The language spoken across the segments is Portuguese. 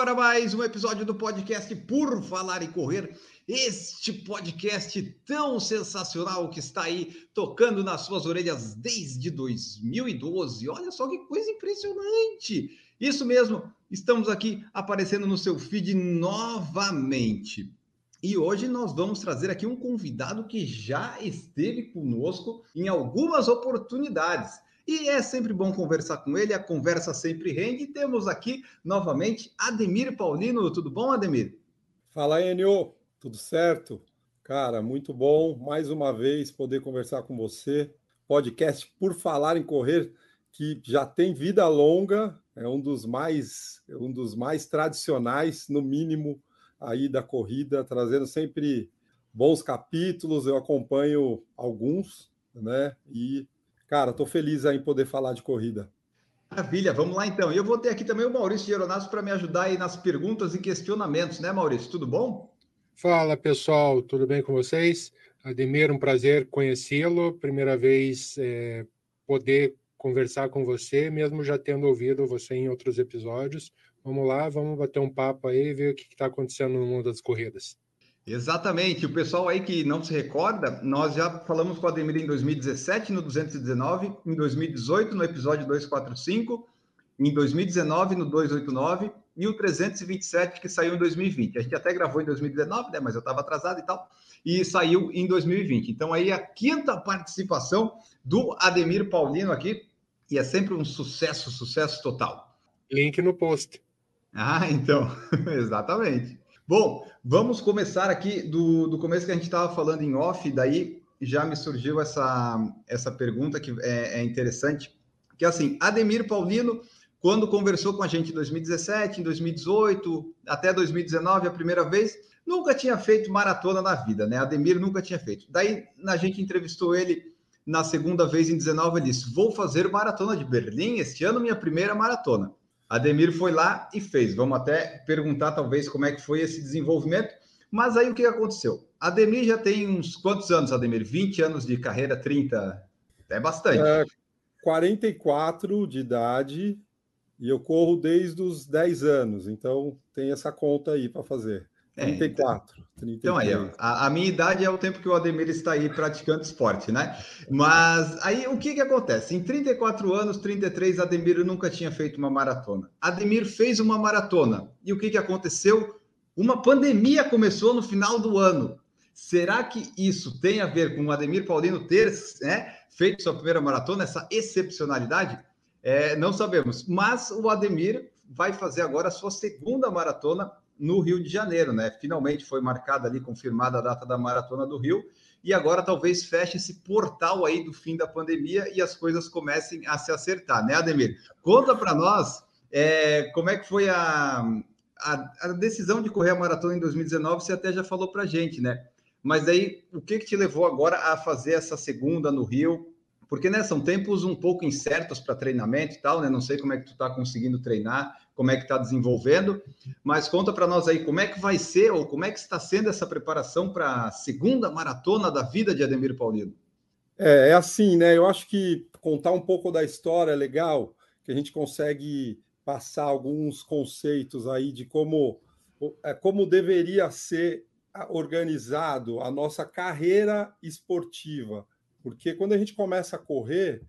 Agora mais um episódio do podcast Por Falar em Correr. Este podcast tão sensacional que está aí tocando nas suas orelhas desde 2012. Olha só que coisa impressionante! Isso mesmo, estamos aqui aparecendo no seu feed novamente. E hoje nós vamos trazer aqui um convidado que já esteve conosco em algumas oportunidades. E é sempre bom conversar com ele, a conversa sempre rende. E temos aqui novamente Ademir Paulino. Tudo bom, Ademir? Fala, Enio. Tudo certo? Cara, muito bom mais uma vez poder conversar com você. Podcast Por Falar em Correr, que já tem vida longa, é um dos mais, um dos mais tradicionais, no mínimo, aí da corrida, trazendo sempre bons capítulos. Eu acompanho alguns, né? E, cara, estou feliz em poder falar de corrida. Maravilha, vamos lá então. E eu vou ter aqui também o Maurício Geronasso para me ajudar aí nas perguntas e questionamentos, né, Maurício? Tudo bom? Fala pessoal, tudo bem com vocês? Ademir, um prazer conhecê-lo. Primeira vez é, poder conversar com você, mesmo já tendo ouvido você em outros episódios. Vamos lá, vamos bater um papo aí e ver o que está acontecendo no mundo das corridas. Exatamente. O pessoal aí que não se recorda, nós já falamos com o Ademir em 2017, no 219, em 2018, no episódio 245, em 2019, no 289 e o 327 que saiu em 2020. A gente até gravou em 2019, né, mas eu estava atrasado e tal, e saiu em 2020. Então aí a quinta participação do Ademir Paulino aqui, e é sempre um sucesso, sucesso total. Link no post. Ah, então, exatamente. Bom, vamos começar aqui do, do começo que a gente estava falando em off, daí já me surgiu essa, essa pergunta que é, é interessante, que é assim, Ademir Paulino quando conversou com a gente em 2017, em 2018, até 2019, a primeira vez, nunca tinha feito maratona na vida, né? Ademir nunca tinha feito. Daí a gente entrevistou ele na segunda vez em 19, ele disse: Vou fazer maratona de Berlim este ano, minha primeira maratona. Ademir foi lá e fez. Vamos até perguntar, talvez, como é que foi esse desenvolvimento. Mas aí o que aconteceu? Ademir já tem uns quantos anos, Ademir? 20 anos de carreira, 30? É bastante. É, 44 de idade e eu corro desde os 10 anos, então tem essa conta aí para fazer. 34. É, então, então aí, a, a, minha idade é o tempo que o Ademir está aí praticando esporte, né? Mas aí o que, que acontece? Em 34 anos, 33, Ademir nunca tinha feito uma maratona. Ademir fez uma maratona. E o que, que aconteceu? Uma pandemia começou no final do ano. Será que isso tem a ver com o Ademir Paulino ter né, feito sua primeira maratona, essa excepcionalidade? É, não sabemos, mas o Ademir vai fazer agora a sua segunda maratona no Rio de Janeiro, né? Finalmente foi marcada ali, confirmada a data da maratona do Rio, e agora talvez feche esse portal aí do fim da pandemia e as coisas comecem a se acertar, né, Ademir? Conta para nós é, como é que foi a, a, a, decisão de correr a maratona em 2019, você até já falou para gente, né? Mas aí, o que, que te levou agora a fazer essa segunda no Rio? porque né, são tempos um pouco incertos para treinamento e tal, né? Não sei como é que tu está conseguindo treinar, como é que está desenvolvendo, mas conta para nós aí como é que vai ser ou como é que está sendo essa preparação para a segunda maratona da vida de Ademir Paulino. É, é assim, né? Eu acho que contar um pouco da história é legal, que a gente consegue passar alguns conceitos aí de como, é, como deveria ser organizado a nossa carreira esportiva porque quando a gente começa a correr,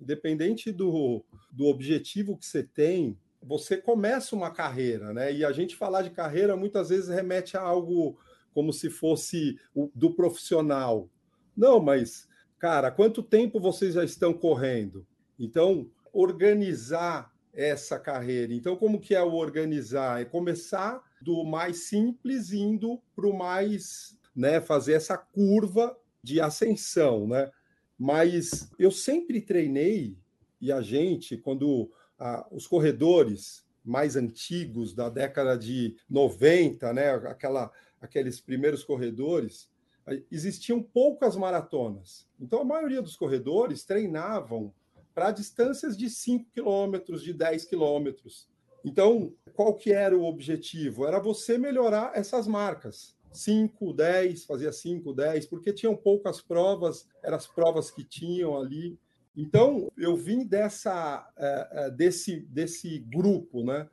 independente do, do objetivo que você tem, você começa uma carreira, né? E a gente falar de carreira muitas vezes remete a algo como se fosse o, do profissional. Não, mas, cara, quanto tempo vocês já estão correndo? Então, organizar essa carreira. Então, como que é o organizar? É começar do mais simples indo para o mais, né, fazer essa curva de ascensão, né? Mas eu sempre treinei, e a gente, quando ah, os corredores mais antigos da década de 90, né, aquela, aqueles primeiros corredores, existiam poucas maratonas. Então a maioria dos corredores treinavam para distâncias de 5 quilômetros, de 10 quilômetros. Então, qual que era o objetivo? Era você melhorar essas marcas. 5, 10, fazia 5, 10, porque tinham poucas provas, eram as provas que tinham ali. Então, eu vim dessa, uh, desse, desse grupo, né?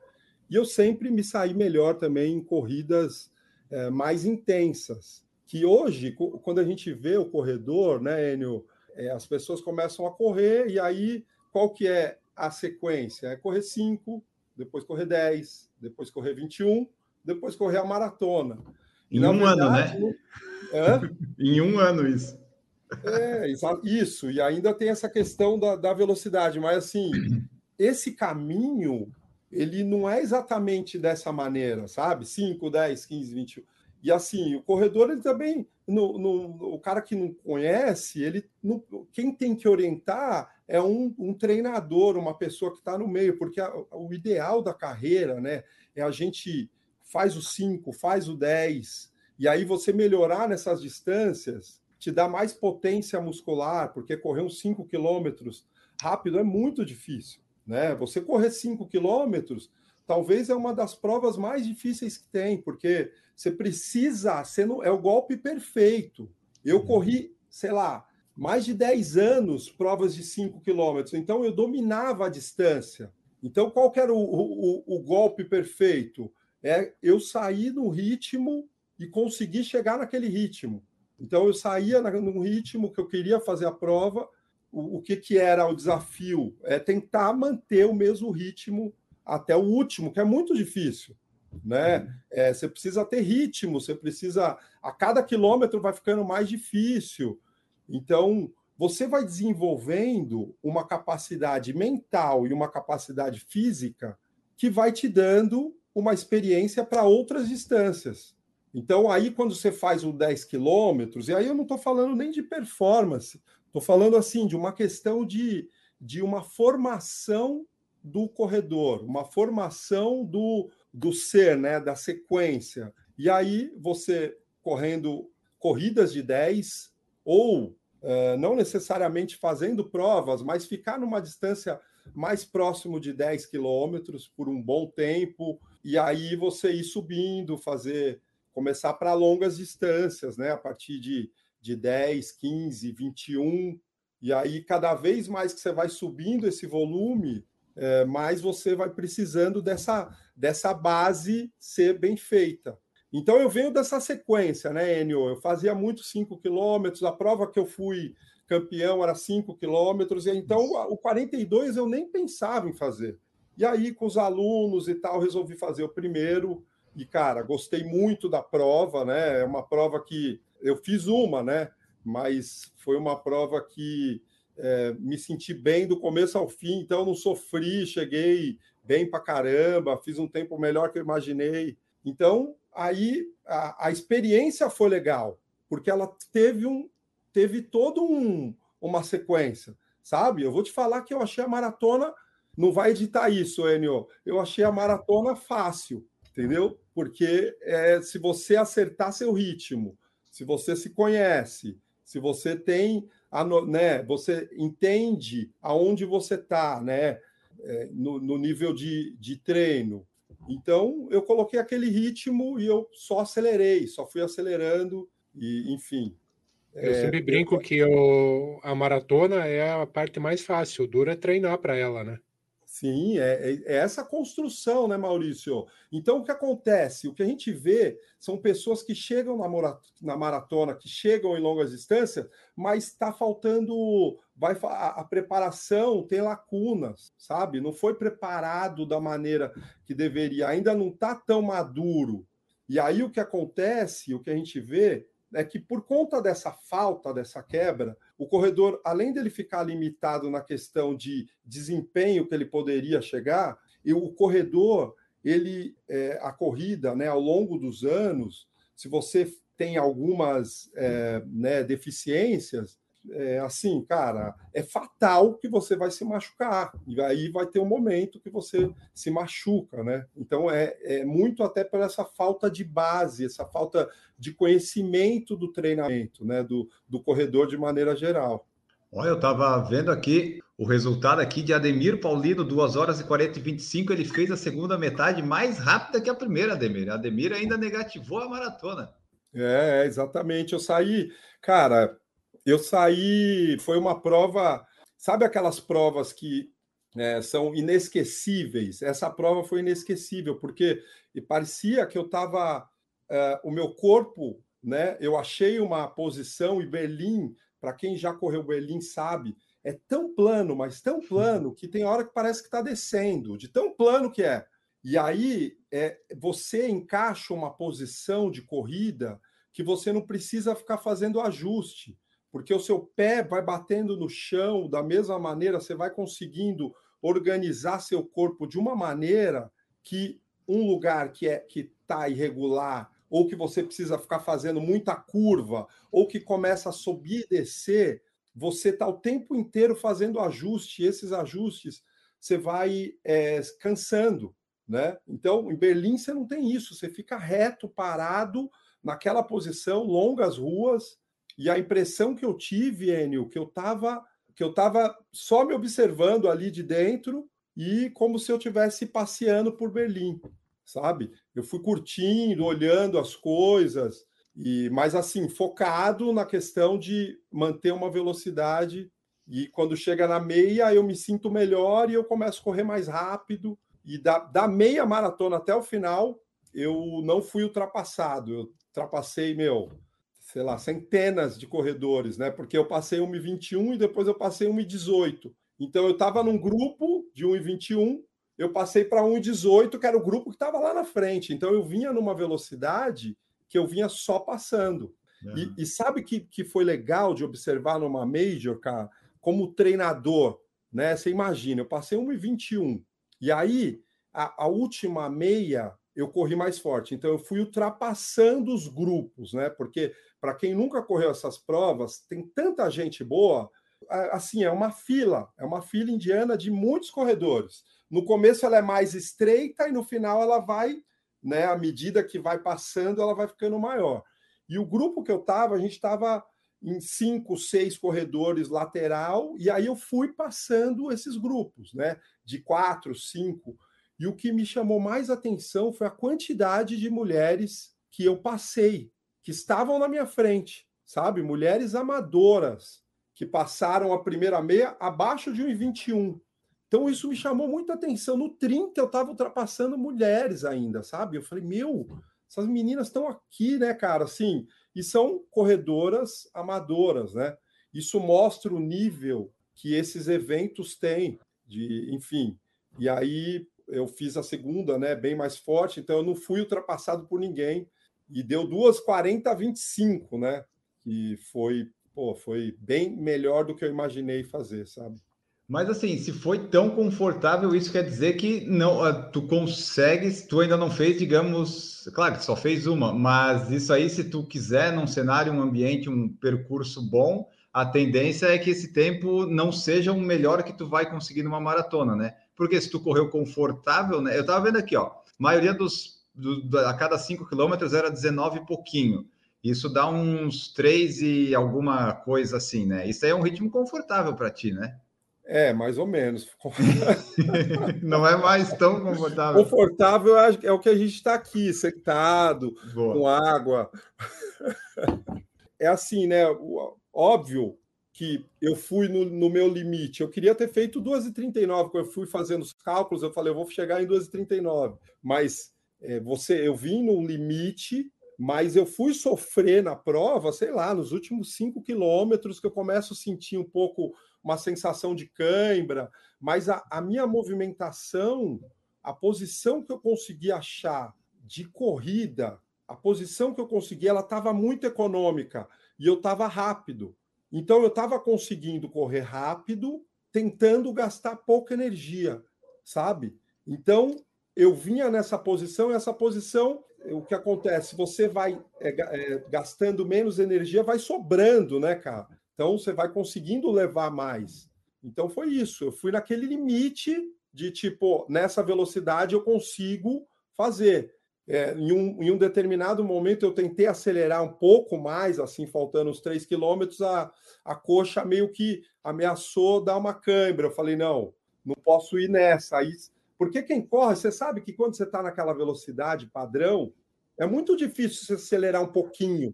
E eu sempre me saí melhor também em corridas uh, mais intensas. Que hoje, quando a gente vê o corredor, né, Enio, é, as pessoas começam a correr e aí qual que é a sequência? É correr 5, depois correr 10, depois correr 21, depois correr a maratona. Em um verdade, ano, né? É? em um ano isso. É, isso. E ainda tem essa questão da, da velocidade, mas assim, esse caminho ele não é exatamente dessa maneira, sabe? 5, 10, 15, 21. E assim, o corredor, ele também, no, no, o cara que não conhece, ele quem tem que orientar é um, um treinador, uma pessoa que está no meio, porque a, o ideal da carreira né, é a gente faz o 5, faz o 10, e aí você melhorar nessas distâncias te dá mais potência muscular, porque correr uns 5 quilômetros rápido é muito difícil. Né? Você correr 5 quilômetros talvez é uma das provas mais difíceis que tem, porque você precisa, ser no, é o golpe perfeito. Eu uhum. corri, sei lá, mais de 10 anos provas de 5 quilômetros, então eu dominava a distância. Então, qual era o, o, o, golpe perfeito? É eu sair no ritmo e conseguir chegar naquele ritmo. Então, eu saía no ritmo que eu queria fazer a prova. O, o que, que era o desafio? É tentar manter o mesmo ritmo até o último, que é muito difícil. Né? É, você precisa ter ritmo, você precisa. A cada quilômetro vai ficando mais difícil. Então, você vai desenvolvendo uma capacidade mental e uma capacidade física que vai te dando uma experiência para outras distâncias. Então, aí, quando você faz o 10 quilômetros, e aí eu não estou falando nem de performance, estou falando assim de uma questão de, de uma formação do corredor, uma formação do, do ser, né, da sequência. E aí você correndo corridas de 10 ou uh, não necessariamente fazendo provas, mas ficar numa distância mais próximo de 10 quilômetros por um bom tempo, e aí você ir subindo, fazer, começar para longas distâncias, né? A partir de, de 10, 15, 21, e aí cada vez mais que você vai subindo esse volume, é, mais você vai precisando dessa, dessa base ser bem feita. Então eu venho dessa sequência, né, Enio? Eu fazia muito 5 quilômetros, a prova que eu fui campeão era 5 quilômetros, e então o 42 eu nem pensava em fazer. E aí, com os alunos e tal, resolvi fazer o primeiro. E, cara, gostei muito da prova, né? É uma prova que eu fiz uma, né? Mas foi uma prova que é, me senti bem do começo ao fim, então não sofri, cheguei bem para caramba, fiz um tempo melhor que eu imaginei. Então, aí a, a experiência foi legal, porque ela teve um teve todo um uma sequência, sabe? Eu vou te falar que eu achei a maratona, não vai editar isso, Enio. Eu achei a maratona fácil, entendeu? Porque é, se você acertar seu ritmo, se você se conhece, se você tem né, você entende aonde você está, né, é, no, no, nível de, de treino. Então, eu coloquei aquele ritmo e eu só acelerei, só fui acelerando, e enfim. Eu é, sempre brinco que a maratona é a parte mais fácil, dura é treinar para ela, né? Sim, é, é, é, essa construção, né, Maurício? Então, o que acontece? O que a gente vê são pessoas que chegam na, na maratona, que chegam em longas distâncias, mas está faltando. Vai, a, a, preparação tem lacunas, sabe? Não foi preparado da maneira que deveria, ainda não está tão maduro. E aí o que acontece, o que a gente vê, é que por conta dessa falta, dessa quebra, o corredor, além dele ficar limitado na questão de desempenho que ele poderia chegar, e o corredor, ele, é, a corrida, né, ao longo dos anos, se você tem algumas é, né, deficiências, é, assim, cara, é fatal que você vai se machucar. E aí vai ter um momento que você se machuca, né? Então é, é muito até por essa falta de base, essa falta de conhecimento do treinamento, né? Do, do corredor de maneira geral. Olha, eu estava vendo aqui o resultado aqui de Ademir Paulino, 2 horas e 40 e 25. Ele fez a segunda metade mais rápida que a primeira, Ademir. Ademir ainda negativou a maratona. É, exatamente. Eu saí, cara, eu saí. Foi uma prova. Sabe aquelas provas que é, são inesquecíveis? Essa prova foi inesquecível, porque parecia que eu estava. É, o meu corpo, né? Eu achei uma posição e Berlim para quem já correu Berlim sabe, é tão plano, mas tão plano, que tem hora que parece que está descendo, de tão plano que é. E aí é, você encaixa uma posição de corrida que você não precisa ficar fazendo ajuste, porque o seu pé vai batendo no chão da mesma maneira, você vai conseguindo organizar seu corpo de uma maneira que um lugar que é que está irregular ou que você precisa ficar fazendo muita curva, ou que começa a subir e descer, você está o tempo inteiro fazendo ajuste, esses ajustes você vai é, cansando, né? Então, em Berlim você não tem isso, você fica reto, parado, naquela posição, longas ruas, e a impressão que eu tive, Enio, que eu estava que eu estava só me observando ali de dentro e como se eu estivesse passeando por Berlim sabe? Eu fui curtindo, olhando as coisas, e mas assim, focado na questão de manter uma velocidade. E quando chega na meia, eu me sinto melhor e eu começo a correr mais rápido. E da, da meia maratona até o final, eu não fui ultrapassado. Eu ultrapassei, meu, sei lá, centenas de corredores, né? Porque eu passei 1,21 e depois eu passei 1,18. Então eu estava num grupo de 1,21 eu passei para 1,18, que era o grupo que estava lá na frente. Então eu vinha numa velocidade que eu vinha só passando. E, e, sabe que, que foi legal de observar numa Major, cara, como treinador, né? Você imagina, eu passei 1,21. E aí, a, a última meia, eu corri mais forte. Então eu fui ultrapassando os grupos, né? Porque para quem nunca correu essas provas, tem tanta gente boa, assim, é uma fila, é uma fila indiana de muitos corredores. No começo ela é mais estreita e no final ela vai, né, à medida que vai passando, ela vai ficando maior. E o grupo que eu estava, a gente estava em cinco, seis corredores lateral, e aí eu fui passando esses grupos, né, de quatro, cinco. E o que me chamou mais atenção foi a quantidade de mulheres que eu passei, que estavam na minha frente, sabe? Mulheres amadoras, que passaram a primeira meia abaixo de 1,21. Então isso me chamou muita atenção. No 30 eu estava ultrapassando mulheres ainda, sabe? Eu falei, meu, essas meninas estão aqui, né, cara? Assim, e são corredoras amadoras, né? Isso mostra o nível que esses eventos têm, de, enfim. E aí eu fiz a segunda, né, bem mais forte, então eu não fui ultrapassado por ninguém e deu duas 40 a 25, né? Que foi, pô, foi bem melhor do que eu imaginei fazer, sabe? Mas assim, se foi tão confortável, isso quer dizer que não, ah, tu consegues, tu ainda não fez, digamos, claro que só fez uma, mas isso aí, se tu quiser num cenário, um ambiente, um percurso bom, a tendência é que esse tempo não seja o melhor que tu vai conseguir numa maratona, né? Porque se tu correu confortável, né? Eu tava vendo aqui, ó, maioria dos, do, a cada 5 quilômetros era 19 e pouquinho. Isso dá uns 3 e alguma coisa assim, né? Isso aí é um ritmo confortável para ti, né? É, mais ou menos. Não é mais tão confortável. Confortável é o que a gente está aqui, sentado, Boa. com água. É assim, né? Óbvio que eu fui no, no meu limite. Eu queria ter feito 2h39. Quando eu fui fazendo os cálculos, eu falei, eu vou chegar em 2h39. Mas é, você, eu vim no limite, mas eu fui sofrer na prova, sei lá, nos últimos 5 quilômetros, que eu começo a sentir um pouco uma sensação de cãibra, mas a, a minha movimentação, a posição que eu consegui achar de corrida, a posição que eu consegui, ela estava muito econômica e eu estava rápido. Então eu estava conseguindo correr rápido, tentando gastar pouca energia, sabe? Então eu vinha nessa posição, e essa posição, o que acontece? Você vai é, é, gastando menos energia, vai sobrando, né, cara? Então você vai conseguindo levar mais. Então foi isso. Eu fui naquele limite de tipo, nessa velocidade eu consigo fazer. É, em, um, em um determinado momento eu tentei acelerar um pouco mais, assim, faltando uns 3 quilômetros, a, a coxa meio que ameaçou dar uma câimbra. Eu falei, não, não posso ir nessa. Aí, porque quem corre, você sabe que quando você está naquela velocidade padrão, é muito difícil você acelerar um pouquinho,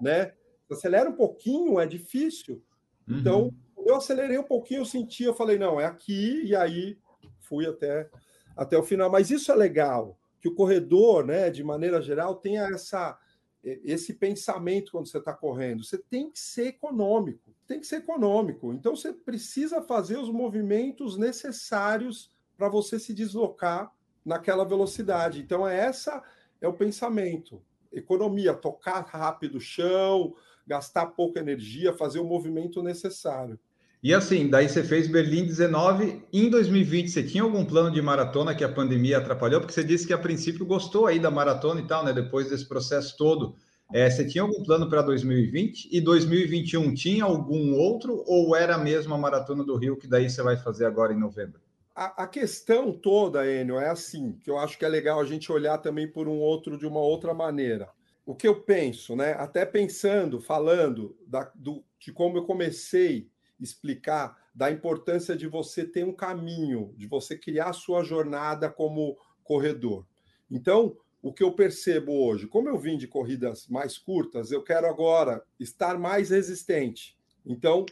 né? Se acelera um pouquinho, é difícil. Uhum. Então, eu acelerei um pouquinho, eu senti, eu falei, não, é aqui, e aí fui até, até o final. Mas isso é legal, que o corredor, né, de maneira geral, tenha essa, esse pensamento quando você está correndo. Você tem que ser econômico, tem que ser econômico. Então você precisa fazer os movimentos necessários para você se deslocar naquela velocidade. Então é essa é o pensamento. Economia, tocar rápido o chão, gastar pouca energia, fazer o movimento necessário. E assim, daí você fez Berlim 19. Em 2020, você tinha algum plano de maratona que a pandemia atrapalhou? Porque você disse que a princípio gostou aí da maratona e tal, né? Depois desse processo todo. É, você tinha algum plano para 2020? E 2021 tinha algum outro? Ou era mesmo a maratona do Rio que daí você vai fazer agora em novembro? A, a questão toda, Enio, é assim, que eu acho que é legal a gente olhar também por um outro de uma outra maneira. O que eu penso, né? Até pensando, falando da, do, de como eu comecei explicar da importância de você ter um caminho, de você criar a sua jornada como corredor. Então, o que eu percebo hoje, como eu vim de corridas mais curtas, eu quero agora estar mais resistente. Então,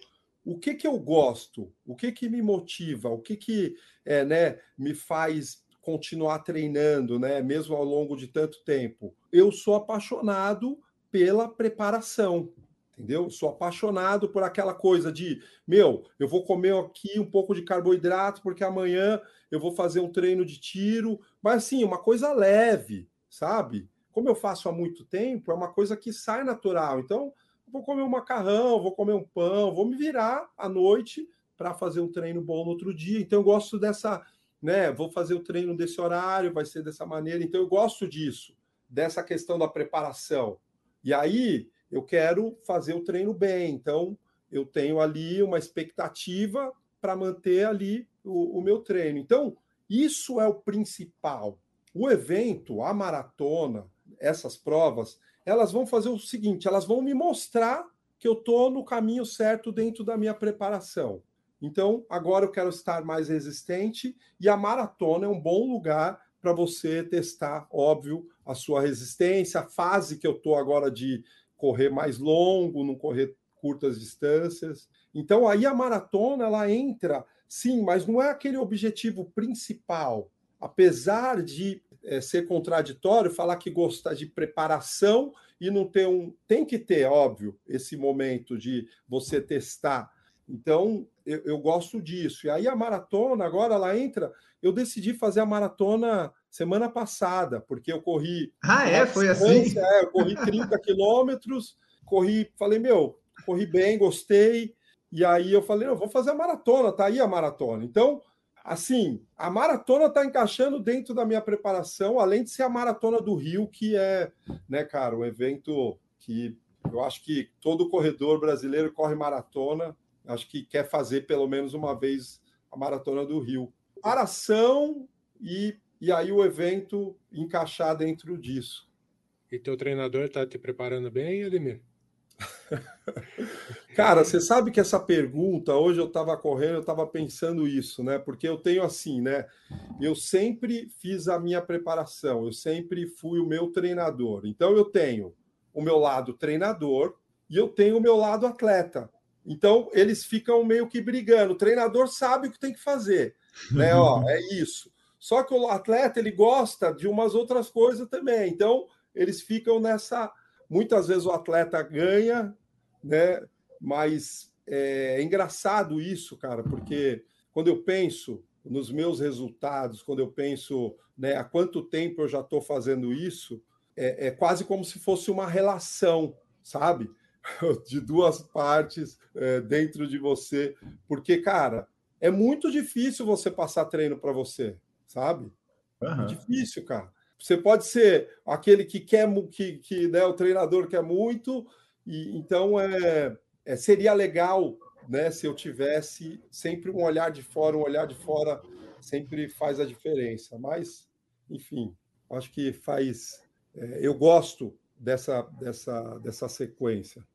o que que eu gosto? O que que me motiva? O que que é, né, me faz continuar treinando, né, mesmo ao longo de tanto tempo? Eu sou apaixonado pela preparação entendeu? Sou apaixonado por aquela coisa de, meu, eu vou comer aqui um pouco de carboidrato porque amanhã eu vou fazer um treino de tiro, mas assim, uma coisa leve, sabe? Como eu faço há muito tempo, é uma coisa que sai natural. Então, vou comer um macarrão, vou comer um pão, vou me virar à noite para fazer um treino bom no outro dia. Então, eu gosto dessa, né? Vou fazer o treino desse horário, vai ser dessa maneira. Então, eu gosto disso, dessa questão da preparação. E aí, eu quero fazer o treino bem. Então, eu tenho ali uma expectativa para manter ali o, o, meu treino. Então, isso é o principal. O evento, a maratona, essas provas, elas vão fazer o seguinte: elas vão me mostrar que eu estou no caminho certo dentro da minha preparação. Então, agora eu quero estar mais resistente e a maratona é um bom lugar para você testar, óbvio, a sua resistência, a fase que eu estou agora de correr mais longo, não correr curtas distâncias. Então aí a maratona ela entra, sim, mas não é aquele objetivo principal. Apesar de é, ser contraditório falar que gosta de preparação e não ter um, tem que ter, óbvio, esse momento de você testar. Então eu, eu gosto disso. E aí a maratona agora ela entra. Eu decidi fazer a maratona semana passada, porque eu corri. Ah, é? Foi assim? É, eu corri 30 quilômetros, corri, falei, meu, corri bem, gostei. E aí eu falei, eu vou fazer a maratona, tá aí a maratona. Então, assim, a maratona está encaixando dentro da minha preparação, além de ser a maratona do Rio, que é, né, cara, um evento que eu acho que todo corredor brasileiro corre maratona, acho que quer fazer pelo menos uma vez a maratona do Rio. Preparação e e aí o evento encaixar dentro disso. E teu treinador está te preparando bem, Ademir? Cara, você sabe que essa pergunta, hoje eu estava correndo, eu estava pensando isso, né? Porque eu tenho assim, né? Eu sempre fiz a minha preparação, eu sempre fui o meu treinador. Então eu tenho o meu lado treinador e eu tenho o meu lado atleta. Então eles ficam meio que brigando. O treinador sabe o que tem que fazer, né? Ó, é isso. Só que o atleta ele gosta de umas outras coisas também. Então, eles ficam nessa. Muitas vezes o atleta ganha, né? Mas é, é engraçado isso, cara, porque quando eu penso nos meus resultados, quando eu penso né, há quanto tempo eu já estou fazendo isso, é, é, quase como se fosse uma relação, sabe? De duas partes é, dentro de você. Porque, cara, é muito difícil você passar treino para você sabe? Uhum. É difícil, cara. Você pode ser aquele que quer que, que né, o treinador quer muito, e então é, é, seria legal né, se eu tivesse sempre um olhar de fora, um olhar de fora sempre faz a diferença. Mas, enfim, Acho que faz. É, eu gosto dessa, dessa, dessa sequência.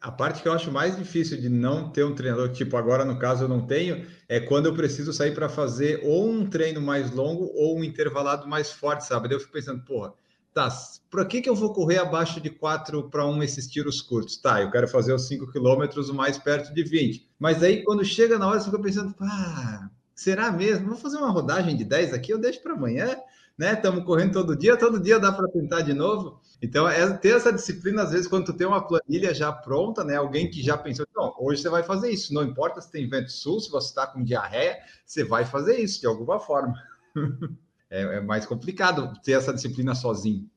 A parte que eu acho mais difícil de não ter um treinador, tipo agora no caso eu não tenho, é quando eu preciso sair para fazer ou um treino mais longo ou um intervalado mais forte, sabe? Eu fico pensando, porra, tá, para que, que eu vou correr abaixo de 4 para 1 esses tiros curtos? Tá, eu quero fazer os 5 quilômetros mais perto de 20. Mas aí quando chega na hora, você fica pensando, ah, será mesmo? Vou fazer uma rodagem de 10 aqui, eu deixo para amanhã, né? Estamos correndo todo dia, todo dia dá para tentar de novo. Então, é ter essa disciplina, às vezes, quando tu tem uma planilha já pronta, né? Alguém que já pensou, não, hoje você vai fazer isso. Não importa se tem vento sul, se você está com diarreia, você vai fazer isso de alguma forma. é, é, mais complicado ter essa disciplina sozinho.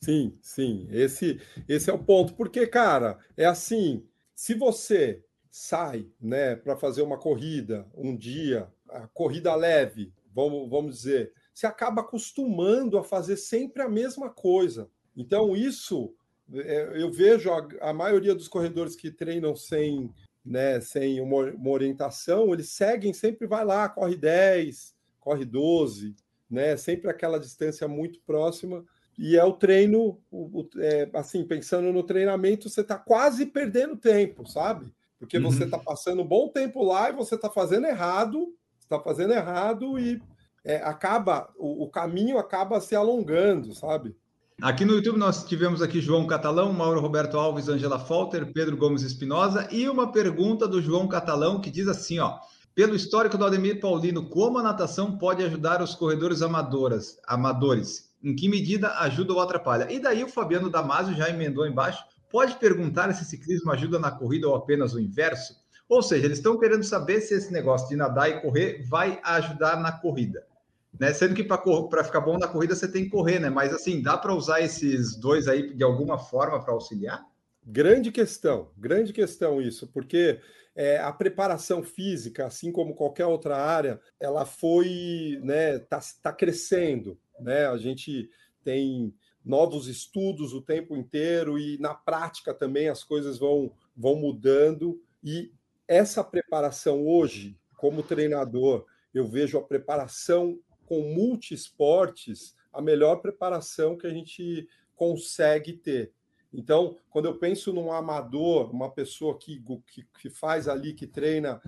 Sim, sim. Esse, esse é o ponto. Porque, cara, é assim: se você sai, né, para fazer uma corrida um dia, a corrida leve, vamos, vamos dizer, você acaba acostumando a fazer sempre a mesma coisa. Então, isso é, eu vejo a, a maioria dos corredores que treinam sem, né, sem uma, uma, orientação, eles seguem, sempre vai lá, corre 10, corre 12, né, sempre aquela distância muito próxima. E é o treino, o, o, é, assim, pensando no treinamento, você está quase perdendo tempo, sabe? Porque uhum. você está passando um bom tempo lá e você está fazendo errado, está fazendo errado e é, acaba, o, o caminho acaba se alongando, sabe? Aqui no YouTube nós tivemos aqui João Catalão, Mauro Roberto Alves, Angela Falter, Pedro Gomes Espinosa e uma pergunta do João Catalão que diz assim, ó: pelo histórico do Ademir Paulino, como a natação pode ajudar os corredores amadoras, amadores? Em que medida ajuda ou atrapalha? E daí o Fabiano Damasio já emendou embaixo. Pode perguntar se ciclismo ajuda na corrida ou apenas o inverso? Ou seja, eles estão querendo saber se esse negócio de nadar e correr vai ajudar na corrida. Né? Sendo que para ficar bom na corrida você tem que correr, né? Mas assim, dá para usar esses dois aí de alguma forma para auxiliar? Grande questão, grande questão isso, porque é, a preparação física, assim como qualquer outra área, ela foi, né, tá, tá crescendo, né? A gente tem novos estudos o tempo inteiro e na prática também as coisas vão, vão mudando e essa preparação hoje, como treinador, eu vejo a preparação com multiesportes a melhor preparação que a gente consegue ter. Então, quando eu penso num amador, uma pessoa que, que, que faz ali, que treina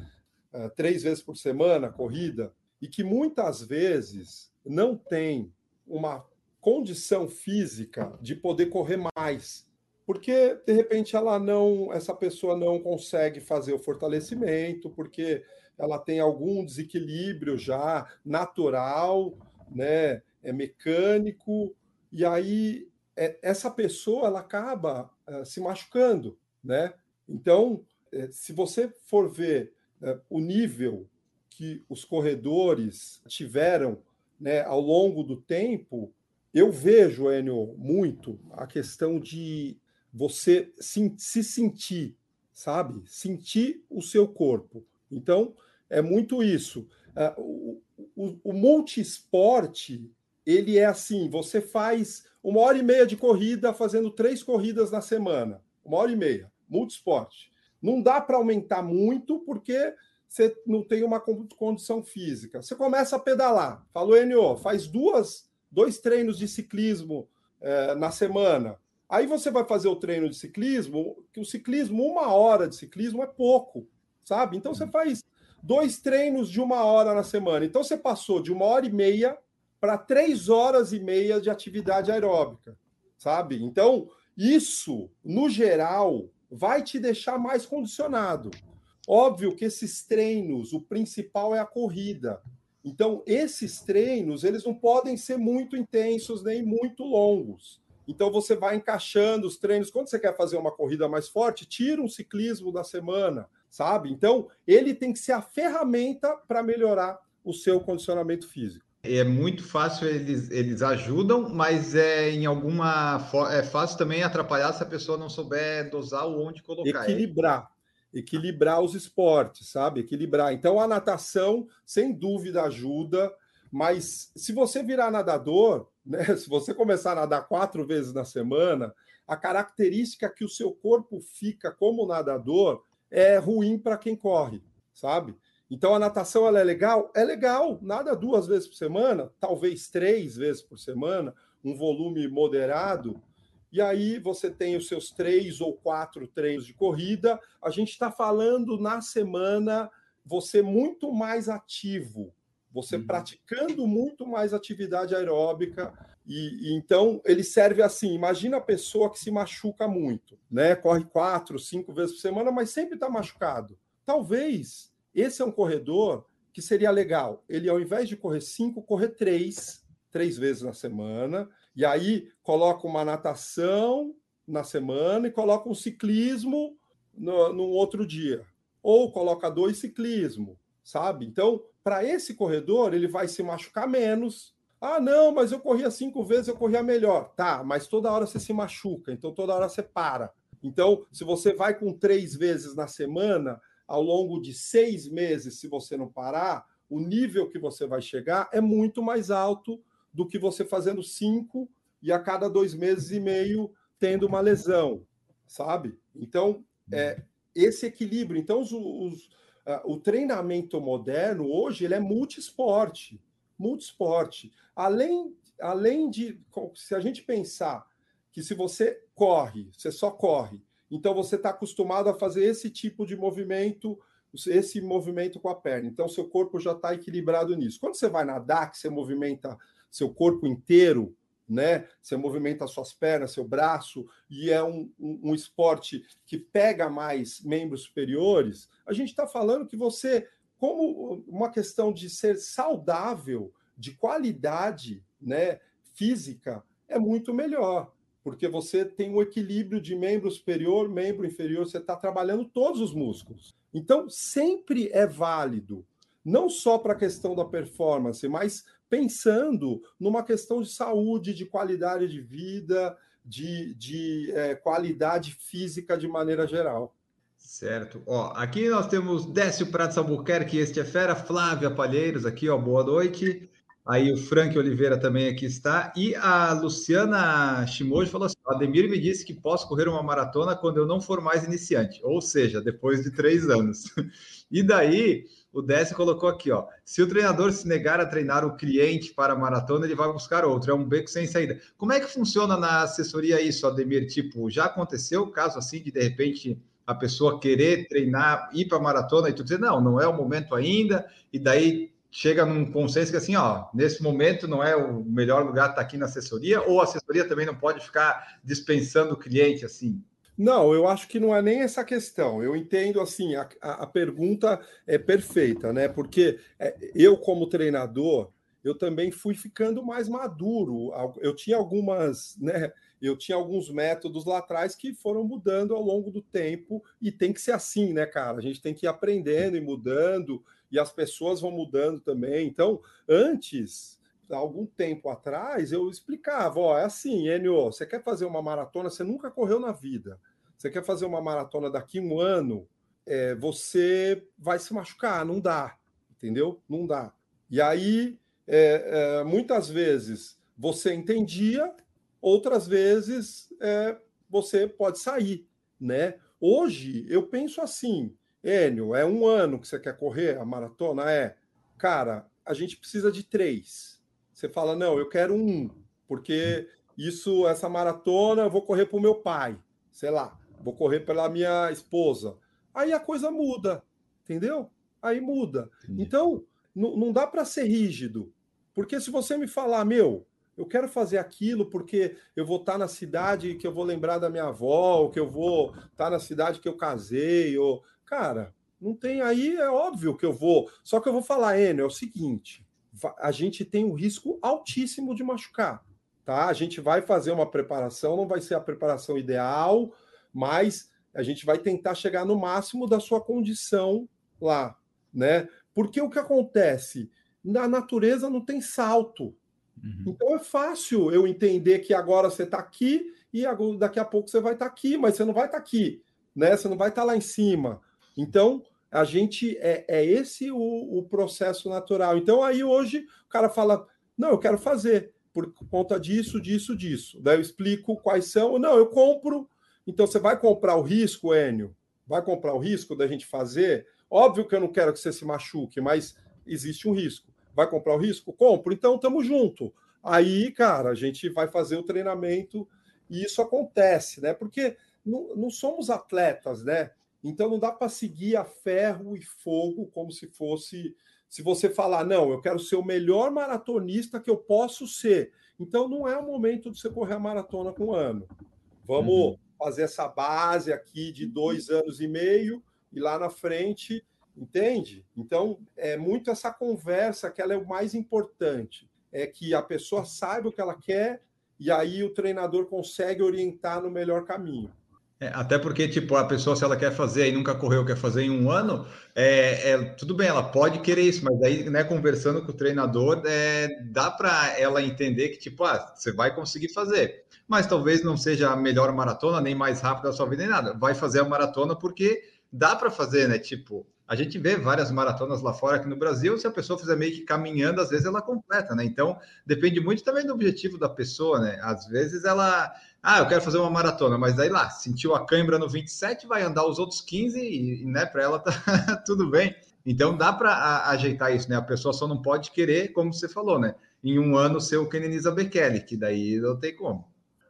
uh, três vezes por semana corrida, e que muitas vezes não tem uma condição física de poder correr mais, porque de repente ela não, essa pessoa não consegue fazer o fortalecimento, porque ela tem algum desequilíbrio já natural, né, é mecânico, e aí é, essa pessoa ela acaba é, se machucando, né? Então, é, se você for ver é, o nível que os corredores tiveram né, ao longo do tempo, eu vejo, Enio, muito a questão de você se, se sentir, sabe? Sentir o seu corpo. Então, é muito isso. É, o, o, o multiesporte, ele é assim: você faz uma hora e meia de corrida fazendo três corridas na semana. Uma hora e meia, multiesporte. Não dá para aumentar muito, porque você não tem uma condição física. Você começa a pedalar. Falou, Enio, faz duas, dois treinos de ciclismo é, na semana. Aí você vai fazer o treino de ciclismo, que o ciclismo, uma hora de ciclismo é pouco, sabe? Então você faz dois treinos de uma hora na semana. Então você passou de uma hora e meia para três horas e meia de atividade aeróbica, sabe? Então, isso, no geral, vai te deixar mais condicionado. Óbvio que esses treinos, o principal é a corrida. Então, esses treinos, eles não podem ser muito intensos nem muito longos. Então, você vai encaixando os treinos. Quando você quer fazer uma corrida mais forte, tira um ciclismo da semana sabe? Então, ele tem que ser a ferramenta para melhorar o seu condicionamento físico. É muito fácil, eles, eles ajudam, mas é em alguma é fácil também atrapalhar se a pessoa não souber dosar ou onde colocar. Equilibrar. Equilibrar os esportes, sabe? Equilibrar. Então, a natação, sem dúvida, ajuda, mas se você virar nadador, né? Se você começar a nadar quatro vezes na semana, a característica que o seu corpo fica como nadador é ruim para quem corre, sabe? Então a natação ela é legal? É legal, nada duas vezes por semana, talvez três vezes por semana, um volume moderado, e aí você tem os seus três ou quatro treinos de corrida. A gente está falando na semana você muito mais ativo, você uhum. praticando muito mais atividade aeróbica. E, e, então ele serve assim: imagina a pessoa que se machuca muito, né? Corre quatro, cinco vezes por semana, mas sempre está machucado. Talvez esse é um corredor que seria legal. Ele, ao invés de correr cinco, correr três, três vezes na semana e aí coloca uma natação na semana e coloca um ciclismo no, no outro dia. Ou coloca dois ciclismo, sabe? Então, para esse corredor, ele vai se machucar menos. Ah, não, mas eu corria cinco vezes, eu corria melhor. Tá, mas toda hora você se machuca, então toda hora você para. Então, se você vai com três vezes na semana, ao longo de seis meses, se você não parar, o nível que você vai chegar é muito mais alto do que você fazendo cinco e a cada dois meses e meio tendo uma lesão, sabe? Então, é, esse equilíbrio. Então, os, os, o treinamento moderno hoje ele é multiesporte. Multiesporte. Além, além de. Se a gente pensar que se você corre, você só corre, então você está acostumado a fazer esse tipo de movimento esse movimento com a perna. Então, seu corpo já está equilibrado nisso. Quando você vai nadar, que você movimenta seu corpo inteiro, né? Você movimenta suas pernas, seu braço, e é um, um, um esporte que pega mais membros superiores. A gente está falando que você, como uma questão de ser saudável, de qualidade né, física, é muito melhor, porque você tem um equilíbrio de membro superior, membro inferior, você está trabalhando todos os músculos. Então, sempre é válido, não só para a questão da performance, mas pensando numa questão de saúde, de qualidade de vida, de, de é, qualidade física de maneira geral. Certo. Ó, aqui nós temos Décio Pratos Albuquerque, este é fera, Flávia Palheiros aqui, ó, boa noite. Aí o Frank Oliveira também aqui está. E a Luciana Shimoji falou assim: Ademir me disse que posso correr uma maratona quando eu não for mais iniciante, ou seja, depois de três anos. E daí o Décio colocou aqui, ó. Se o treinador se negar a treinar o cliente para a maratona, ele vai buscar outro. É um beco sem saída. Como é que funciona na assessoria isso, Ademir? Tipo, já aconteceu caso assim de de repente a pessoa querer treinar, ir para a maratona e tu dizer, não, não é o momento ainda, e daí chega num consenso que assim, ó, nesse momento não é o melhor lugar estar tá aqui na assessoria, ou a assessoria também não pode ficar dispensando o cliente assim? Não, eu acho que não é nem essa questão. Eu entendo assim, a, a, pergunta é perfeita, né? Porque é, eu, como treinador, eu também fui ficando mais maduro. Eu tinha algumas, né? Eu tinha alguns métodos lá atrás que foram mudando ao longo do tempo, e tem que ser assim, né, cara? A gente tem que ir aprendendo e mudando, e as pessoas vão mudando também. Então, antes, algum tempo atrás, eu explicava: ó, é assim, Enio, você quer fazer uma maratona, você nunca correu na vida. Você quer fazer uma maratona daqui um ano, é, você vai se machucar, não dá, entendeu? Não dá. E aí, é, é, muitas vezes você entendia, outras vezes é, você pode sair, né? Hoje eu penso assim, Enio, é um ano que você quer correr a maratona? É, cara, a gente precisa de três. Você fala, não, eu quero um, porque isso, essa maratona, eu vou correr para o meu pai, sei lá vou correr pela minha esposa. Aí a coisa muda, entendeu? Aí muda. Entendi. Então, não dá para ser rígido. Porque se você me falar, meu, eu quero fazer aquilo porque eu vou estar tá na cidade que eu vou lembrar da minha avó, ou que eu vou estar tá na cidade que eu casei, ou. Cara, não tem aí, é óbvio que eu vou. Só que eu vou falar, Enio, é o seguinte: a gente tem um risco altíssimo de machucar. Tá? A gente vai fazer uma preparação, não vai ser a preparação ideal, mas a gente vai tentar chegar no máximo da sua condição lá, né? Porque o que acontece? Na natureza não tem salto. Uhum. Então é fácil eu entender que agora você está aqui e daqui a pouco você vai estar tá aqui, mas você não vai estar tá aqui, né? Você não vai estar tá lá em cima. Então a gente é, é esse o, o, processo natural. Então aí hoje o cara fala: não, eu quero fazer por conta disso, disso, disso. Daí eu explico quais são. Não, eu compro então, você vai comprar o risco, Enio? Vai comprar o risco da gente fazer? Óbvio que eu não quero que você se machuque, mas existe um risco. Vai comprar o risco? Compro. Então, estamos junto. Aí, cara, a gente vai fazer o treinamento e isso acontece, né? Porque não, não somos atletas, né? Então não dá para seguir a ferro e fogo como se fosse. Se você falar, não, eu quero ser o melhor maratonista que eu posso ser. Então não é o momento de você correr a maratona com um ano. Vamos uhum. fazer essa base aqui de dois anos e meio e lá na frente, entende? Então é muito essa conversa que ela é o mais importante. É que a pessoa saiba o que ela quer e aí o treinador consegue orientar no melhor caminho. É, até porque, tipo, a pessoa, se ela quer fazer e nunca correu, quer fazer em um ano, é, é tudo bem, ela pode querer isso, mas aí, né, conversando com o treinador, é, dá para ela entender que, tipo, ah, você vai conseguir fazer, mas talvez não seja a melhor maratona, nem mais rápida da sua vida, nem nada. Vai fazer a maratona porque dá para fazer, né? Tipo, a gente vê várias maratonas lá fora aqui no Brasil, se a pessoa fizer meio que caminhando, às vezes ela completa, né? Então, depende muito também do objetivo da pessoa, né? Às vezes ela, ah, eu quero fazer uma maratona, mas daí lá, sentiu a cãibra no 27, vai andar os outros 15 e, né, para ela tá tudo bem. Então, dá para ajeitar isso, né? A pessoa só não pode querer, como você falou, né? Em um ano ser o Kenenisa Bekele, que daí não tem como.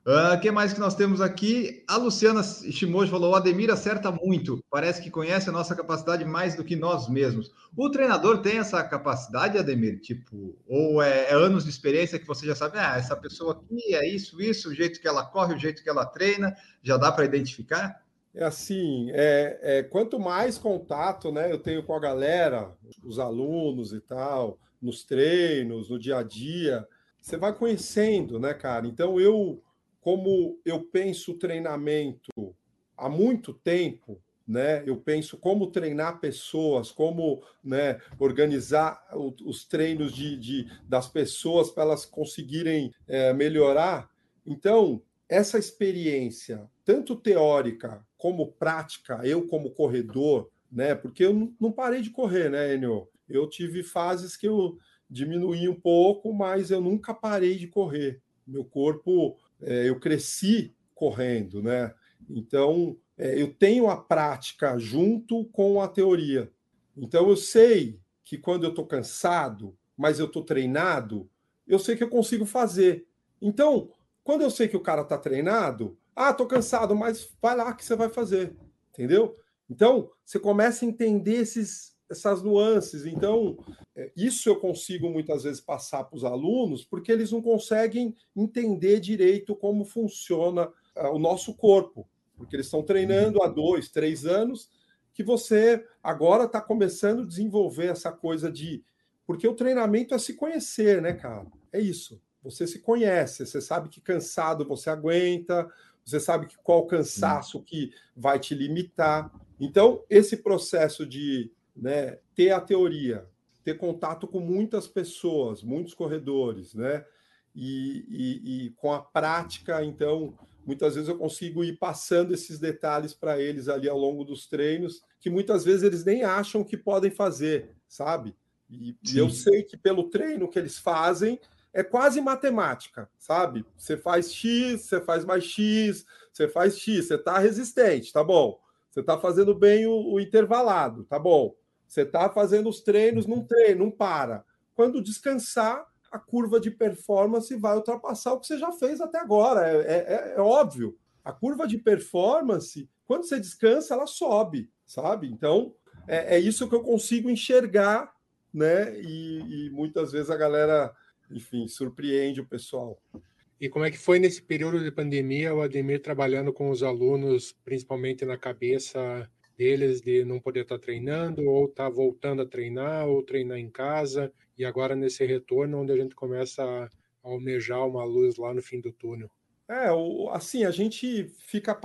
O uh, ah, que mais que nós temos aqui? A Luciana Shimoji falou: o Ademir acerta muito, parece que conhece a nossa capacidade mais do que nós mesmos. O treinador tem essa capacidade, Ademir? Tipo, ou é, é anos de experiência que você já sabe, ah, essa pessoa aqui é isso, isso, o jeito que ela corre, o jeito que ela treina, já dá para identificar? É assim, é, é, quanto mais contato né, eu tenho com a galera, os alunos e tal, nos treinos, no dia a dia, você vai conhecendo, né, cara? Então eu como eu penso treinamento há muito tempo, né? Eu penso como treinar pessoas, como né, organizar os treinos de, de das pessoas para elas conseguirem é, melhorar. Então, essa experiência, tanto teórica como prática, eu como corredor, né? Porque eu não parei de correr, né, Enio? Eu tive fases que eu diminuí um pouco, mas eu nunca parei de correr. Meu corpo é, eu cresci correndo, né? Então, é, eu tenho a prática junto com a teoria. Então, eu sei que quando eu estou cansado, mas eu estou treinado, eu sei que eu consigo fazer. Então, quando eu sei que o cara está treinado, ah, estou cansado, mas vai lá que você vai fazer, entendeu? Então, você começa a entender esses, essas nuances. Então, é, isso eu consigo muitas vezes passar para os alunos, porque eles não conseguem entender direito como funciona é, o nosso corpo, porque eles estão treinando há dois, três anos, que você agora está começando a desenvolver essa coisa de. Porque o treinamento é se conhecer, né, cara? É isso. Você se conhece, você sabe que cansado você aguenta, você sabe que qual cansaço que vai te limitar. Então, esse processo de né, ter a teoria, ter contato com muitas pessoas, muitos corredores, né? E, e, e, com a prática, então, muitas vezes eu consigo ir passando esses detalhes para eles ali ao longo dos treinos, que muitas vezes eles nem acham que podem fazer, sabe? E, e eu sei que pelo treino que eles fazem, é quase matemática, sabe? Você faz X, você faz mais X, você faz X, você está resistente, tá bom. Você está fazendo bem o, o intervalado, tá bom. Você está fazendo os treinos, não treina, não para. Quando descansar, a curva de performance vai ultrapassar o que você já fez até agora. É, é, é óbvio. A curva de performance, quando você descansa, ela sobe, sabe? Então, é, é isso que eu consigo enxergar, né? E, e muitas vezes a galera, enfim, surpreende o pessoal. E como é que foi nesse período de pandemia o Ademir trabalhando com os alunos, principalmente na cabeça deles de não poder estar tá treinando, ou estar tá voltando a treinar, ou treinar em casa, e agora nesse retorno onde a gente começa a almejar uma luz lá no fim do túnel. É, assim, a gente fica,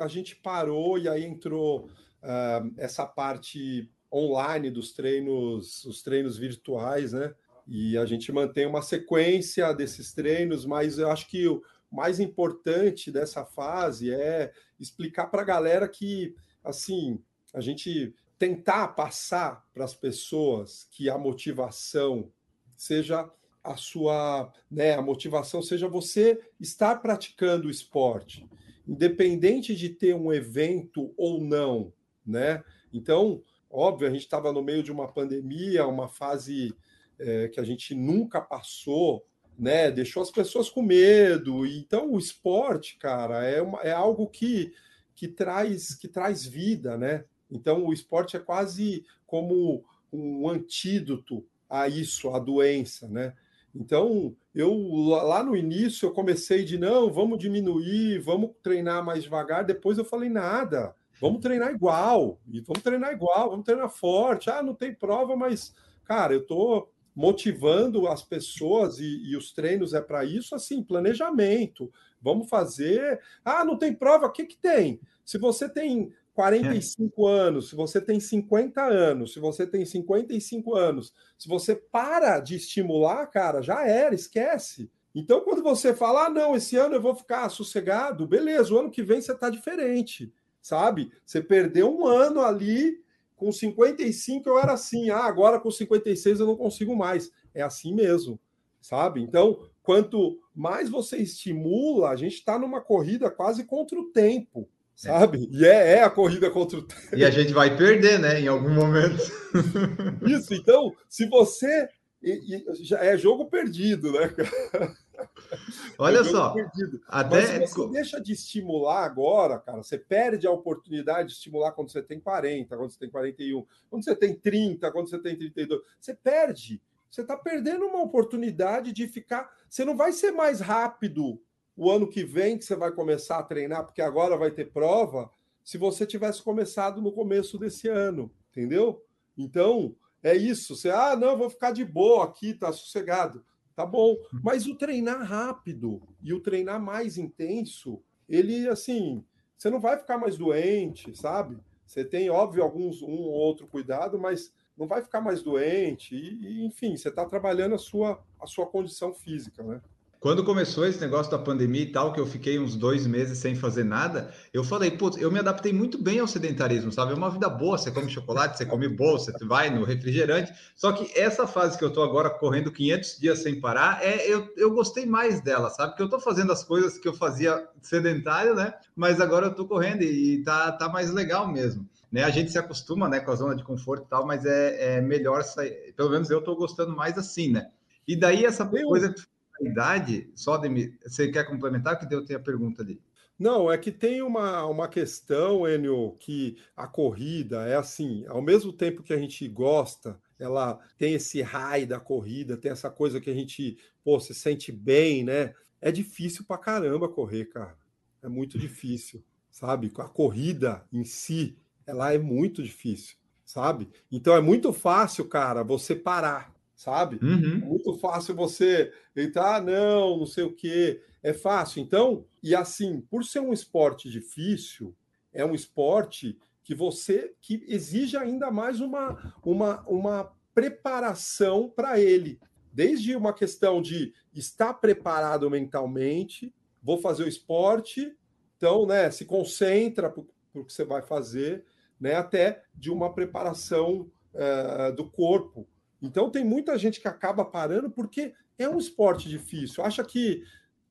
a gente parou e aí entrou uh, essa parte online dos treinos, os treinos virtuais, né? E a gente mantém uma sequência desses treinos, mas eu acho que o mais importante dessa fase é explicar para a galera que assim, a gente tentar passar para as pessoas que a motivação seja a sua, né, a motivação seja você estar praticando o esporte, independente de ter um evento ou não, né? Então, óbvio, a gente estava no meio de uma pandemia, uma fase é, que a gente nunca passou, né? Deixou as pessoas com medo. Então, o esporte, cara, é, uma, é algo que, que, traz, que traz vida, né? Então, o esporte é quase como um antídoto a isso, a doença, né? Então, eu lá no início eu comecei de não, vamos diminuir, vamos treinar mais devagar. Depois eu falei nada, vamos treinar igual, e vamos treinar igual, vamos treinar forte. Ah, não tem prova, mas cara, eu tô motivando as pessoas e, e os treinos é para isso, assim, planejamento. Vamos fazer. Ah, não tem prova, o que que tem? Se você tem 45 é. anos, se você tem 50 anos, se você tem 55 anos, se você para de estimular, cara, já era, esquece. Então, quando você fala, ah, não, esse ano eu vou ficar sossegado, beleza, o ano que vem você está diferente, sabe? Você perdeu um ano ali, com 55 eu era assim, ah, agora com 56 eu não consigo mais. É assim mesmo, sabe? Então, quanto mais você estimula, a gente está numa corrida quase contra o tempo sabe? E é, é, a corrida contra o tempo. E a gente vai perder, né? Em algum momento. Isso, então, se você. E, e, já é jogo perdido, né, Olha é só. Perdido. Até... Mas se você deixa de estimular agora, cara, você perde a oportunidade de estimular quando você tem 40, quando você tem 41, quando você tem 30, quando você tem 32. Você perde. Você está perdendo uma oportunidade de ficar. Você não vai ser mais rápido o ano que vem que você vai começar a treinar, porque agora vai ter prova, se você tivesse começado no começo desse ano, entendeu? Então, é isso. Você, ah, não, vou ficar de boa aqui, tá sossegado. Tá bom. Mas o treinar rápido e o treinar mais intenso, ele, assim, você não vai ficar mais doente, sabe? Você tem, óbvio, alguns um ou outro cuidado, mas não vai ficar mais doente. E, e enfim, você está trabalhando a sua, a sua condição física, né? Quando começou esse negócio da pandemia e tal, que eu fiquei uns dois meses sem fazer nada, eu falei, putz, eu me adaptei muito bem ao sedentarismo, sabe? É uma vida boa, você come chocolate, você come bolsa, você vai no refrigerante. Só que essa fase que eu tô agora correndo 500 dias sem parar, é eu, eu gostei mais dela, sabe? Porque eu tô fazendo as coisas que eu fazia sedentário, né? Mas agora eu tô correndo e tá, tá mais legal mesmo. Né, a gente se acostuma né, com a zona de conforto e tal, mas é, é melhor sair. Pelo menos eu estou gostando mais assim, né? E daí essa coisa idade, só de, você quer complementar que deu tem a pergunta ali? Não, é que tem uma, uma questão, Enio, que a corrida é assim, ao mesmo tempo que a gente gosta, ela tem esse raio da corrida, tem essa coisa que a gente, pô, se sente bem, né? É difícil pra caramba correr, cara. É muito difícil, sabe? A corrida em si, ela é muito difícil, sabe? Então é muito fácil, cara, você parar sabe? Uhum. É muito fácil você entrar, ah, não, não sei o quê. É fácil. Então, e assim, por ser um esporte difícil, é um esporte que você que exige ainda mais uma, uma, uma preparação para ele. Desde uma questão de estar preparado mentalmente, vou fazer o esporte, então, né, se concentra para o que você vai fazer, né, até de uma preparação uh, do corpo, então tem muita gente que acaba parando porque é um esporte difícil. Acha que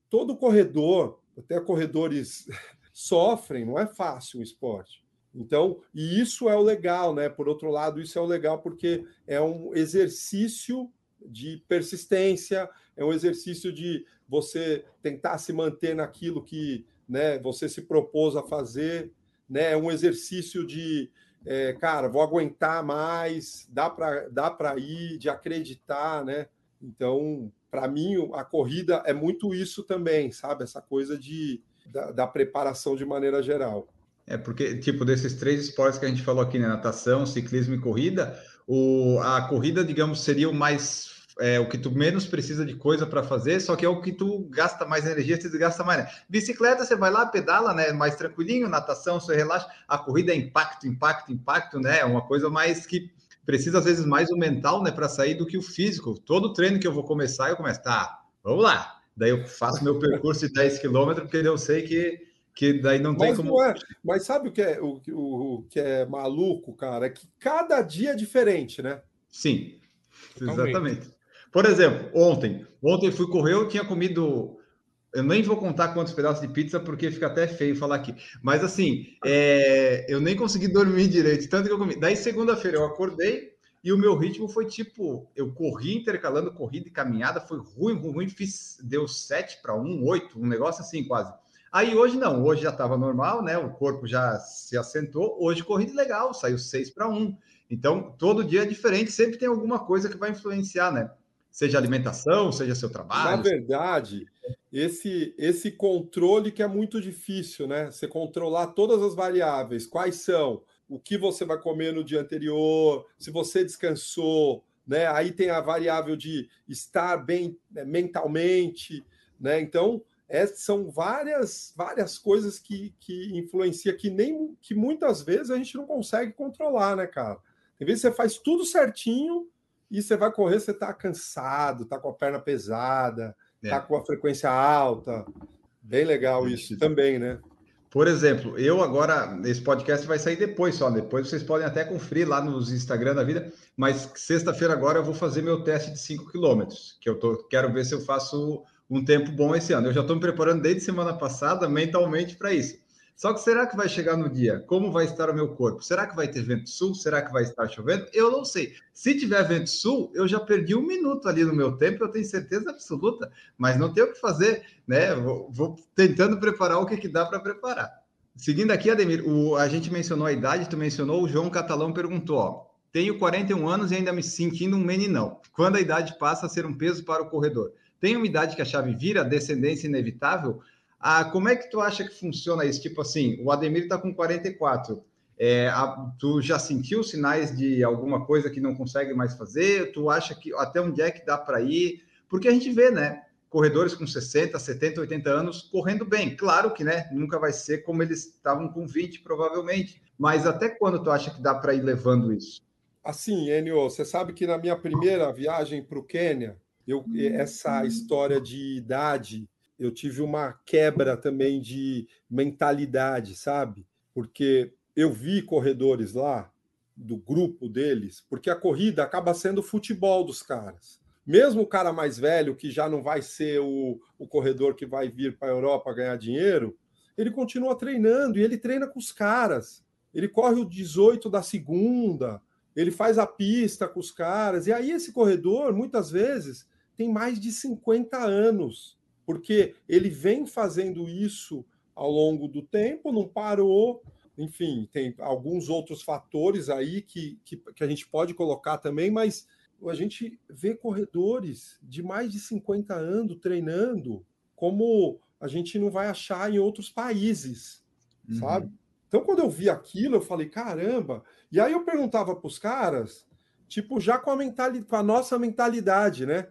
todo corredor, até corredores sofrem, não é fácil o esporte. Então, e isso é o legal, né? Por outro lado, isso é o legal porque é um exercício de persistência, é um exercício de você tentar se manter naquilo que né, você se propôs a fazer, né? É um exercício de é, cara, vou aguentar mais, dá para dá ir, de acreditar, né? Então, para mim, a corrida é muito isso também, sabe? Essa coisa de, da, da, preparação de maneira geral. É porque, tipo, desses três esportes que a gente falou aqui, né? Natação, ciclismo e corrida, o, a corrida, digamos, seria o mais é o que tu menos precisa de coisa para fazer, só que é o que tu gasta mais energia, tu gasta mais. Né? Bicicleta, você vai lá, pedala, né? Mais tranquilinho, natação, você relaxa. A corrida é impacto, impacto, impacto, né? É uma coisa mais que precisa, às vezes, mais o mental, né, para sair do que o físico. Todo treino que eu vou começar, eu começo, tá, vamos lá. Daí eu faço meu percurso de 10 quilômetros, porque eu sei que, que daí não tem como. Não é. Mas sabe o que, é, o, o, o que é maluco, cara? É que cada dia é diferente, né? Sim, exatamente. Por exemplo, ontem, ontem fui correr, eu tinha comido. Eu nem vou contar quantos pedaços de pizza, porque fica até feio falar aqui. Mas assim, é, eu nem consegui dormir direito, tanto que eu comi. Daí, segunda-feira, eu acordei, E o meu ritmo foi tipo, eu corri intercalando corrida e caminhada, foi ruim, ruim, fiz, deu 7 para 1, 8, um negócio assim quase. Aí hoje não, hoje já estava normal, né? O corpo já se assentou. Hoje corrida legal, saiu 6 para 1. Então, todo dia é diferente, sempre tem alguma coisa que vai influenciar, né? Seja alimentação, seja seu trabalho. Na verdade, esse, esse controle que é muito difícil, né? Você controlar todas as variáveis, quais são, o que você vai comer no dia anterior, se você descansou, né? Aí tem a variável de estar bem né, mentalmente, né? Então, é, são várias várias coisas que, que influenciam que nem que muitas vezes a gente não consegue controlar, né, cara? Tem vezes você faz tudo certinho e você vai correr, você tá cansado, tá com a perna pesada, é. tá com a frequência alta. Bem legal isso também, né? Por exemplo, eu agora, esse podcast vai sair depois só, depois vocês podem até conferir lá nos Instagram da vida, mas sexta-feira agora eu vou fazer meu teste de 5 quilômetros, que eu tô, quero ver se eu faço um tempo bom esse ano. Eu já estou me preparando desde semana passada mentalmente para isso. Só que será que vai chegar no dia? Como vai estar o meu corpo? Será que vai ter vento sul? Será que vai estar chovendo? Eu não sei. Se tiver vento sul, eu já perdi um minuto ali no meu tempo, eu tenho certeza absoluta, mas não tenho o que fazer, né? Vou, vou tentando preparar o que, que dá para preparar. Seguindo aqui, Ademir, o, a gente mencionou a idade, tu mencionou, o João Catalão perguntou, ó, tenho 41 anos e ainda me sentindo um meninão. Quando a idade passa a ser um peso para o corredor? Tem uma idade que a chave vira, descendência inevitável? Ah, como é que tu acha que funciona isso? Tipo assim, o Ademir está com 44. É, a, tu já sentiu sinais de alguma coisa que não consegue mais fazer? Tu acha que até onde é que dá para ir? Porque a gente vê, né? Corredores com 60, 70, 80 anos correndo bem. Claro que, né? Nunca vai ser como eles estavam com 20, provavelmente. Mas até quando tu acha que dá para ir levando isso? Assim, Enio, você sabe que na minha primeira viagem para o Quênia, eu, essa história de idade eu tive uma quebra também de mentalidade, sabe? Porque eu vi corredores lá, do grupo deles, porque a corrida acaba sendo o futebol dos caras. Mesmo o cara mais velho, que já não vai ser o, o corredor que vai vir para a Europa ganhar dinheiro, ele continua treinando e ele treina com os caras. Ele corre o 18 da segunda, ele faz a pista com os caras. E aí, esse corredor, muitas vezes, tem mais de 50 anos porque ele vem fazendo isso ao longo do tempo, não parou. Enfim, tem alguns outros fatores aí que, que, que, a gente pode colocar também, mas a gente vê corredores de mais de 50 anos treinando como a gente não vai achar em outros países, uhum. sabe? Então, quando eu vi aquilo, eu falei, caramba! E aí eu perguntava para os caras, tipo, já com a, mentalidade, com a nossa mentalidade, né?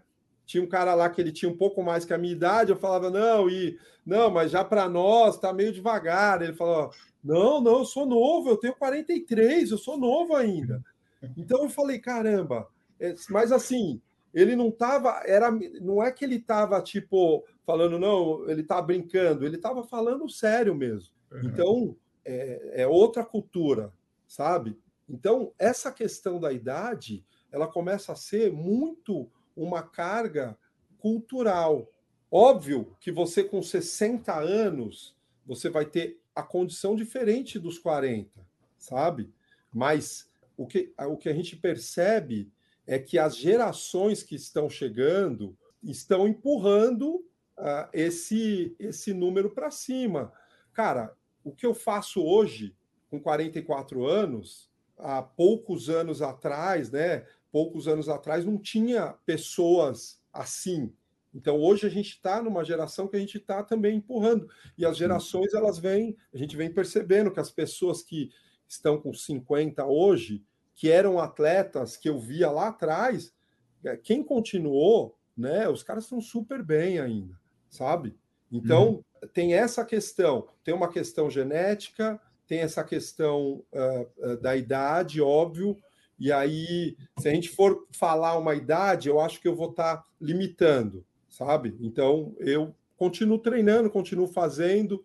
Tinha um cara lá que ele tinha um pouco mais que a minha idade, eu falava, não, e não, mas já para nós tá meio devagar. Ele falou, não, não, eu sou novo, eu tenho 43, eu sou novo ainda. Então eu falei, caramba, é, mas assim, ele não tava, era, não é que ele tava tipo falando, não, ele tá brincando, ele tava falando sério mesmo. Uhum. Então é, é outra cultura, sabe? Então essa questão da idade, ela começa a ser muito uma carga cultural. Óbvio que você com 60 anos, você vai ter a condição diferente dos 40, sabe? Mas o que, o que a gente percebe é que as gerações que estão chegando estão empurrando uh, esse, esse número para cima. Cara, o que eu faço hoje, com 44 anos, há poucos anos atrás, né? Poucos anos atrás não tinha pessoas assim. Então hoje a gente está numa geração que a gente está também empurrando. E as gerações elas vêm, a gente vem percebendo que as pessoas que estão com 50 hoje, que eram atletas que eu via lá atrás, é, quem continuou, né? Os caras estão super bem ainda, sabe? Então uhum. tem essa questão, tem uma questão genética, tem essa questão uh, uh, da idade, óbvio, e aí, se a gente for falar uma idade, eu acho que eu vou estar tá limitando, sabe? Então, eu continuo treinando, continuo fazendo.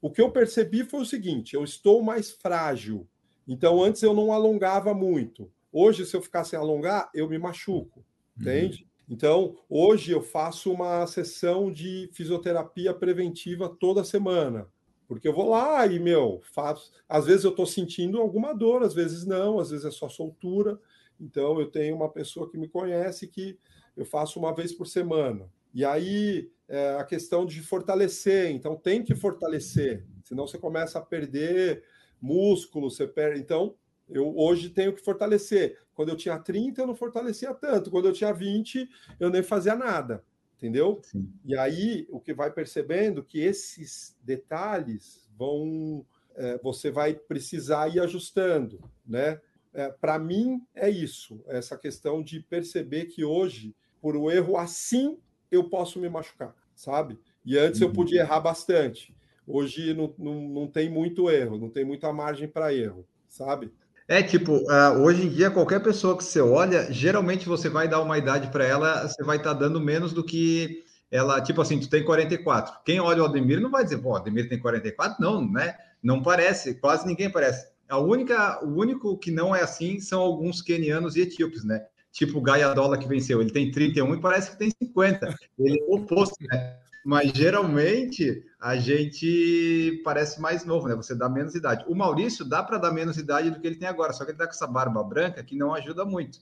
O que eu percebi foi o seguinte: eu estou mais frágil. Então, antes eu não alongava muito. Hoje, se eu ficar sem alongar, eu me machuco, uhum. entende? Então, hoje eu faço uma sessão de fisioterapia preventiva toda semana. Porque eu vou lá e, meu, faço. Às vezes eu estou sentindo alguma dor, às vezes não, às vezes é só soltura. Então, eu tenho uma pessoa que me conhece que eu faço uma vez por semana. E aí, é, a questão de fortalecer. Então, tem que fortalecer, senão você começa a perder músculo, você perde. Então, eu hoje tenho que fortalecer. Quando eu tinha 30, eu não fortalecia tanto. Quando eu tinha 20, eu nem fazia nada. Entendeu? Sim. E aí, o que vai percebendo que esses detalhes vão. É, você vai precisar ir ajustando, né? É, Para mim, é isso, essa questão de perceber que hoje, por um erro assim, eu posso me machucar, sabe? E antes uhum. eu podia errar bastante. Hoje não, não, não tem muito erro, não tem muita margem para erro, sabe? É tipo, uh, hoje em dia, qualquer pessoa que você olha, geralmente você vai dar uma idade para ela, você vai estar tá dando menos do que ela, tipo assim, tu tem 44. Quem olha o Ademir não vai dizer, pô, Ademir tem 44? Não, né? Não parece, quase ninguém parece. A única, o único que não é assim são alguns quenianos e etíopes, né? Tipo o Gaiadola que venceu, ele tem 31 e parece que tem 50. Ele é o oposto, né? Mas geralmente a gente parece mais novo, né? Você dá menos idade. O Maurício dá para dar menos idade do que ele tem agora, só que ele tá com essa barba branca que não ajuda muito.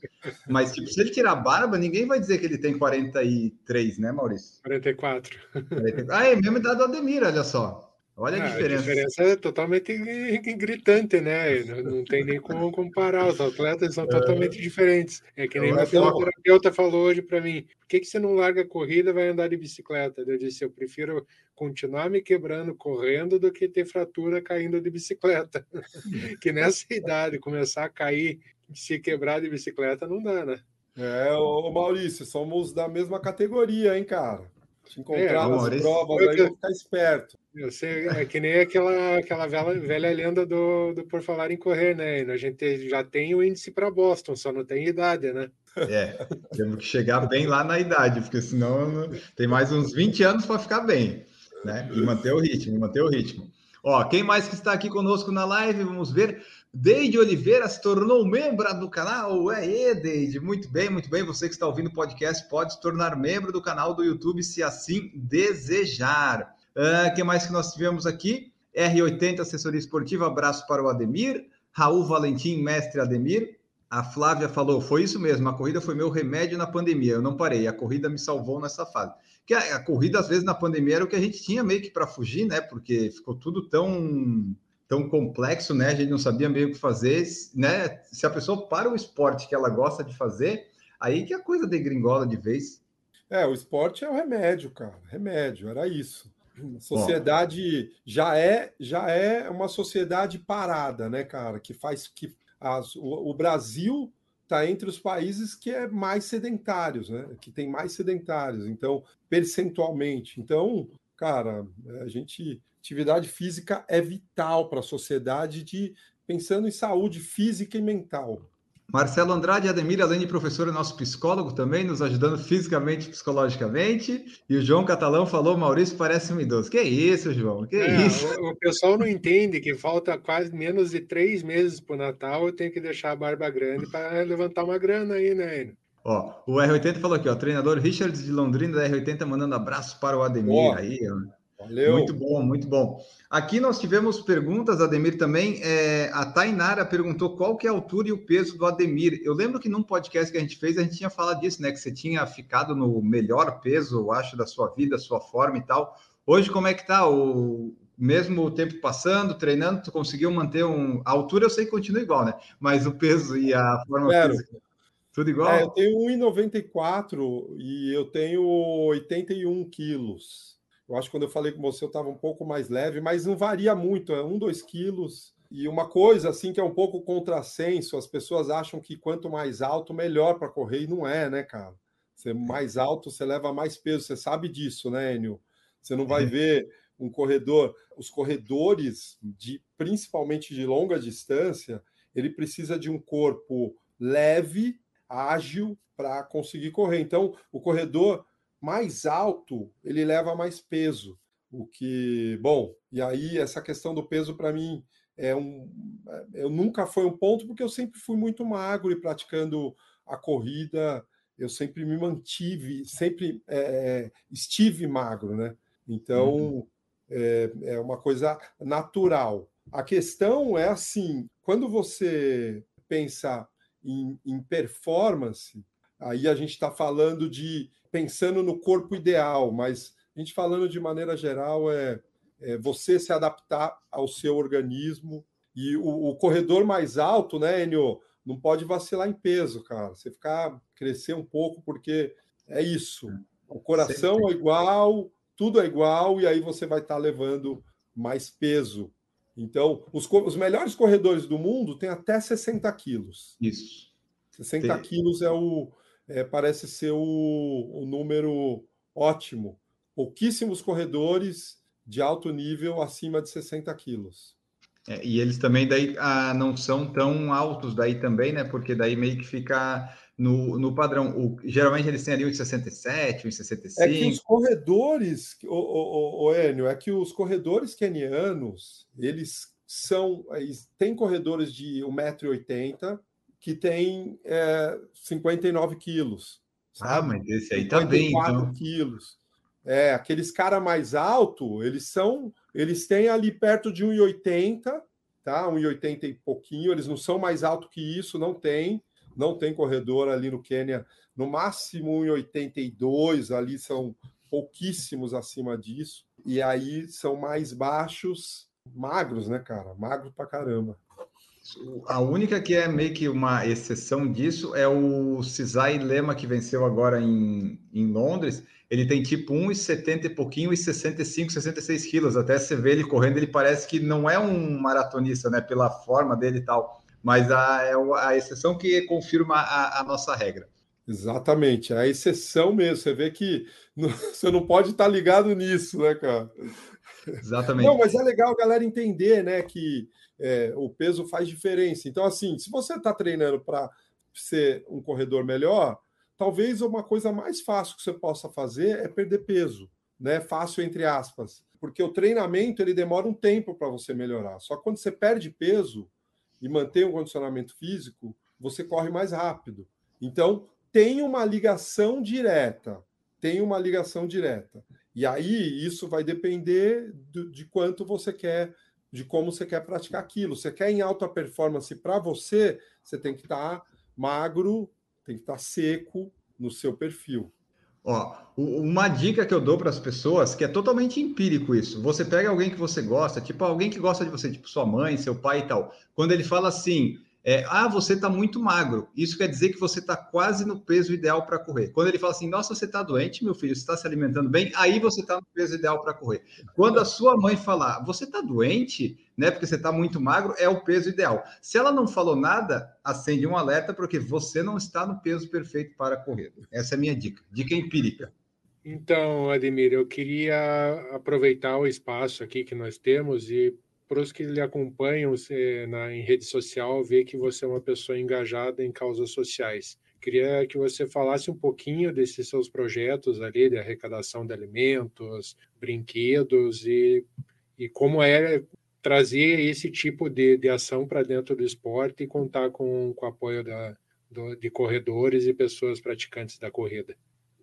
Mas tipo, se ele tirar a barba, ninguém vai dizer que ele tem 43, né, Maurício? 44. 44. Ah, é mesmo idade do Ademir, olha só. Olha a diferença. A diferença é totalmente gritante, né? Não, tem nem como comparar. Os atletas são é. totalmente diferentes. É que nem o terapeuta falou hoje para mim: por que, que você não larga a corrida e vai andar de bicicleta? Eu disse: eu prefiro continuar me quebrando correndo do que ter fratura caindo de bicicleta. que nessa idade, começar a cair, se quebrar de bicicleta, não dá, né? É, ô Maurício, somos da mesma categoria, hein, cara? Te encontrar é, nas provas aí, vou ficar esperto. Eu sei, é que nem aquela, aquela velha, velha lenda do, do Por Falar em Correr, né? A gente já tem o índice para Boston, só não tem idade, né? É, temos que chegar bem lá na idade, porque senão tem mais uns 20 anos para ficar bem, né? E manter o ritmo, manter o ritmo. Ó, quem mais que está aqui conosco na live? Vamos ver. Deide Oliveira se tornou membro do canal. É, Deide. Muito bem, muito bem. Você que está ouvindo o podcast pode se tornar membro do canal do YouTube se assim desejar. O uh, ah, que mais que nós tivemos aqui? R80 Assessoria Esportiva, abraço para o Ademir. Raul Valentim, mestre Ademir. A Flávia falou: foi isso mesmo, a corrida foi meu remédio na pandemia. Eu não parei, a corrida me salvou nessa fase. Que a, a corrida, às vezes, na pandemia era o que a gente tinha meio que para fugir, né? Porque ficou tudo tão tão complexo, né? A gente não sabia meio o que fazer, né? Se a pessoa para o esporte que ela gosta de fazer, aí que a coisa degringola de vez. É, o esporte é o remédio, cara. Remédio, era isso. A sociedade Bom. já é já é uma sociedade parada, né, cara? Que faz que as, o, o Brasil está entre os países que é mais sedentários, né? Que tem mais sedentários, então percentualmente. Então, cara, a gente atividade física é vital para a sociedade de pensando em saúde física e mental. Marcelo Andrade Ademir, além de professor, é nosso psicólogo também, nos ajudando fisicamente e psicologicamente. E o João Catalão falou: Maurício parece um idoso. Que isso, João? Que é, isso? O, o, pessoal não entende que falta quase menos de três meses para o Natal. Eu tenho que deixar a barba grande para levantar uma grana aí, né? Ó, o R80 falou aqui, ó, treinador Richard de Londrina da R80 mandando abraço para o Ademir. Aí, ó. Valeu. Muito bom, muito bom. Aqui nós tivemos perguntas, Ademir, também. É, a Tainara perguntou qual que é a altura e o peso do Ademir. Eu lembro que num podcast que a gente fez, a gente tinha falado disso, né? Que você tinha ficado no melhor peso, eu acho, da sua vida, sua forma e tal. Hoje, como é que tá? O, mesmo o tempo passando, treinando, tu conseguiu manter um. A altura eu sei que continua igual, né? Mas o peso e a forma Quero. física. Tudo igual? É, eu tenho 1,94 e eu tenho 81 quilos. Eu acho que quando eu falei com você eu estava um pouco mais leve, mas não varia muito, é um, dois quilos. E uma coisa assim que é um pouco contrassenso, as pessoas acham que quanto mais alto, melhor para correr, e não é, né, cara? Você mais alto, você leva mais peso, você sabe disso, né, Enio? Você não vai é. ver um corredor, os corredores de principalmente de longa distância, ele precisa de um corpo leve, ágil para conseguir correr. Então, o corredor mais alto, ele leva mais peso. O que, bom, e aí essa questão do peso para mim é um, eu nunca foi um ponto porque eu sempre fui muito magro e praticando a corrida, eu sempre me mantive, sempre é, estive magro, né? Então uhum. é, é uma coisa natural. A questão é assim, quando você pensa em, em performance, aí a gente está falando de pensando no corpo ideal, mas a gente falando de maneira geral é, é você se adaptar ao seu organismo e o, o, corredor mais alto, né, Enio, não pode vacilar em peso, cara. Você ficar crescer um pouco porque é isso. O coração é igual, tudo é igual e aí você vai estar tá levando mais peso. Então, os, os melhores corredores do mundo têm até 60 quilos. Isso. 60 Tem... quilos é o, é, parece ser o, o número ótimo. Pouquíssimos corredores de alto nível acima de 60 quilos. É, e eles também daí ah, não são tão altos daí também, né? Porque daí meio que fica no, no padrão. O, geralmente eles têm ali 1,67, 1,65. É que os corredores, o, o, o, Enio, é que os corredores kenianos, eles são. Eles têm corredores de 1,80m que tem é, 59 quilos. Ah, mas esse aí tá bem, então. quilos. É, aqueles cara mais alto, eles são, eles têm ali perto de 1,80, tá? 1,80 e pouquinho, eles não são mais alto que isso, não tem, não tem corredor ali no Quênia, no máximo 1,82, ali são pouquíssimos acima disso, e aí são mais baixos, magros, né, cara? Magro pra caramba. A única que é meio que uma exceção disso é o Cisai Lema, que venceu agora em, em Londres. Ele tem tipo 1,70 e pouquinho e 65, 66 quilos. Até você vê ele correndo, ele parece que não é um maratonista, né? Pela forma dele e tal. Mas a, é a exceção que confirma a, a nossa regra. Exatamente, é a exceção mesmo. Você vê que você não pode estar ligado nisso, né, cara? Exatamente. Não, mas é legal a galera entender, né, que é, o peso faz diferença. Então, assim, se você está treinando para ser um corredor melhor, talvez uma coisa mais fácil que você possa fazer é perder peso, né? Fácil entre aspas, porque o treinamento ele demora um tempo para você melhorar. Só quando você perde peso e mantém um condicionamento físico, você corre mais rápido. Então, tem uma ligação direta. Tem uma ligação direta. E aí, isso vai depender do, de quanto você quer de como você quer praticar aquilo. Você quer em alta performance para você, você tem que estar tá magro, tem que estar tá seco no seu perfil. Ó, uma dica que eu dou para as pessoas, que é totalmente empírico isso. Você pega alguém que você gosta, tipo alguém que gosta de você, tipo sua mãe, seu pai e tal. Quando ele fala assim, é, ah, você está muito magro. Isso quer dizer que você está quase no peso ideal para correr. Quando ele fala assim, nossa, você está doente, meu filho, você está se alimentando bem, aí você está no peso ideal para correr. Quando a sua mãe falar, você está doente, né? Porque você está muito magro, é o peso ideal. Se ela não falou nada, acende um alerta, porque você não está no peso perfeito para correr. Essa é a minha dica. Dica empírica. Então, Ademir, eu queria aproveitar o espaço aqui que nós temos e para os que lhe acompanham na, em rede social, ver que você é uma pessoa engajada em causas sociais. Queria que você falasse um pouquinho desses seus projetos ali de arrecadação de alimentos, brinquedos e, e como é trazer esse tipo de, de ação para dentro do esporte e contar com, com o apoio da, do, de corredores e pessoas praticantes da corrida.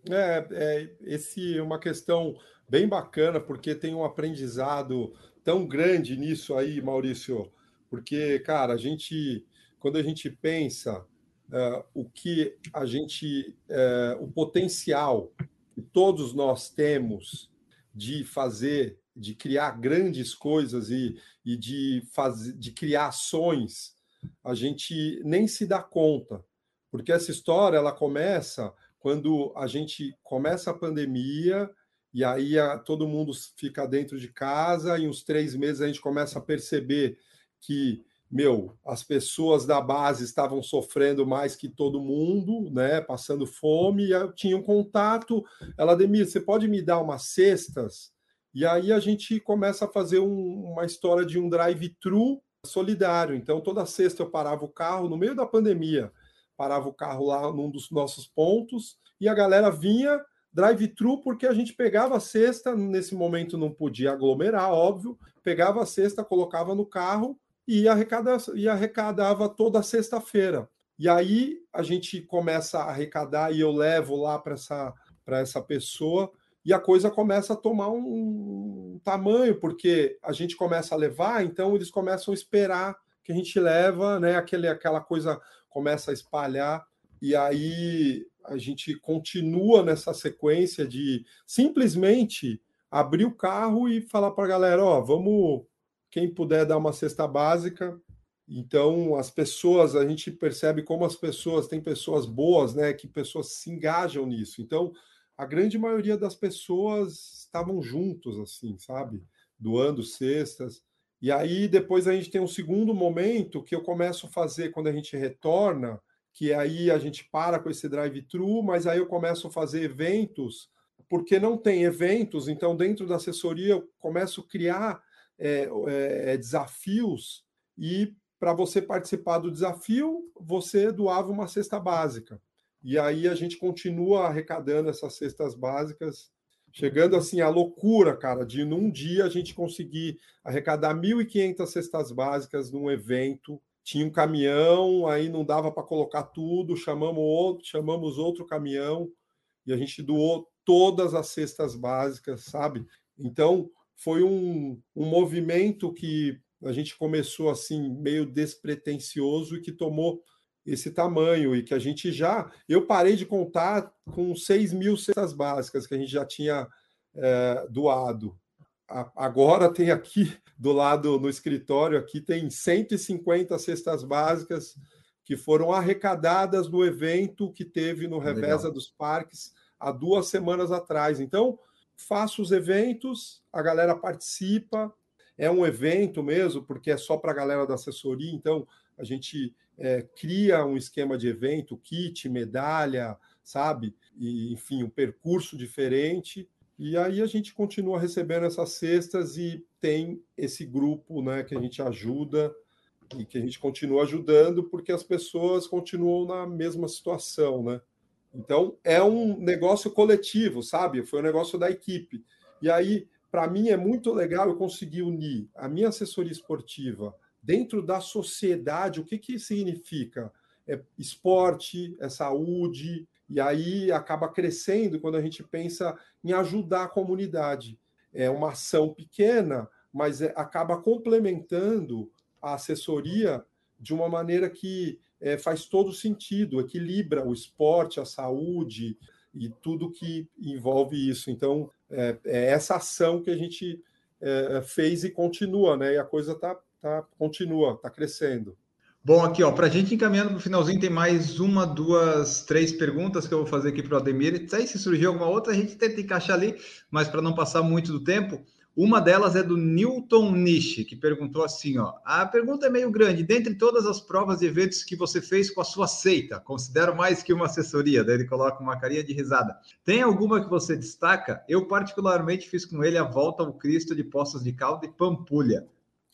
É, é, esse é uma questão bem bacana, porque tem um aprendizado tão grande nisso aí, Maurício, porque, cara, a gente, quando a gente pensa uh, o que a gente, uh, o potencial que todos nós temos de fazer, de criar grandes coisas e, e de, fazer, de criar ações, a gente nem se dá conta, porque essa história ela começa quando a gente começa a pandemia e aí a, todo mundo fica dentro de casa, e uns três meses a gente começa a perceber que, meu, as pessoas da base estavam sofrendo mais que todo mundo, né? Passando fome, e eu tinha um contato. Ela, Demir, você pode me dar umas cestas? E aí a gente começa a fazer um, uma história de um drive-thru solidário. Então, toda sexta eu parava o carro, no meio da pandemia, parava o carro lá num dos nossos pontos, e a galera vinha drive-thru porque a gente pegava a cesta, nesse momento não podia aglomerar, óbvio, pegava a cesta, colocava no carro e arrecadava, e arrecadava toda sexta-feira. E aí a gente começa a arrecadar e eu levo lá para essa, essa pessoa e a coisa começa a tomar um, um tamanho, porque a gente começa a levar, então eles começam a esperar que a gente leva, né, aquele, aquela coisa começa a espalhar, e aí a gente continua nessa sequência de simplesmente abrir o carro e falar para a galera: ó, vamos, quem puder dar uma cesta básica. Então, as pessoas, a gente percebe como as pessoas, tem pessoas boas, né, que pessoas se engajam nisso. Então, a grande maioria das pessoas estavam juntos, assim, sabe? Doando cestas. E aí, depois a gente tem um segundo momento que eu começo a fazer quando a gente retorna, que aí a gente para com esse drive-thru, mas aí eu começo a fazer eventos, porque não tem eventos, então dentro da assessoria eu começo a criar é, é, desafios e para você participar do desafio, você doava uma cesta básica. E aí a gente continua arrecadando essas cestas básicas, chegando assim à loucura, cara, de num dia a gente conseguir arrecadar 1.500 cestas básicas num evento tinha um caminhão, aí não dava para colocar tudo, chamamos outro, chamamos outro caminhão e a gente doou todas as cestas básicas, sabe? Então foi um, um movimento que a gente começou assim meio despretensioso e que tomou esse tamanho e que a gente já eu parei de contar com 6 mil cestas básicas que a gente já tinha é, doado agora tem aqui do lado no escritório aqui tem 150 cestas básicas que foram arrecadadas no evento que teve no Reveza Legal. dos Parques há duas semanas atrás. Então, faço os eventos, a galera participa, é um evento mesmo, porque é só para a galera da assessoria, então a gente é, cria um esquema de evento, kit, medalha, sabe? E, enfim, um percurso diferente e aí a gente continua recebendo essas cestas e tem esse grupo né, que a gente ajuda e que a gente continua ajudando porque as pessoas continuam na mesma situação, né? Então é um negócio coletivo, sabe? Foi um negócio da equipe. E aí, para mim, é muito legal eu conseguir unir a minha assessoria esportiva dentro da sociedade. O que, que significa? É esporte, é saúde, e aí acaba crescendo quando a gente pensa em ajudar a comunidade. É uma ação pequena, mas é, acaba complementando a assessoria de uma maneira que é, faz todo sentido, equilibra o esporte, a saúde e tudo que envolve isso. Então, é, é essa ação que a gente é, fez e continua, né? E a coisa tá, tá continua, está crescendo. Bom, aqui, ó, para a gente encaminhando para o finalzinho, tem mais uma, duas, três perguntas que eu vou fazer aqui para o Ademir. Aí, se surgir alguma outra, a gente tenta encaixar ali, mas para não passar muito do tempo. Uma delas é do Newton Nish, que perguntou assim: ó, a pergunta é meio grande. Dentre todas as provas e eventos que você fez com a sua seita, considero mais que uma assessoria, daí ele coloca uma carinha de risada. Tem alguma que você destaca? Eu, particularmente, fiz com ele a volta ao Cristo de Poços de Calda e Pampulha.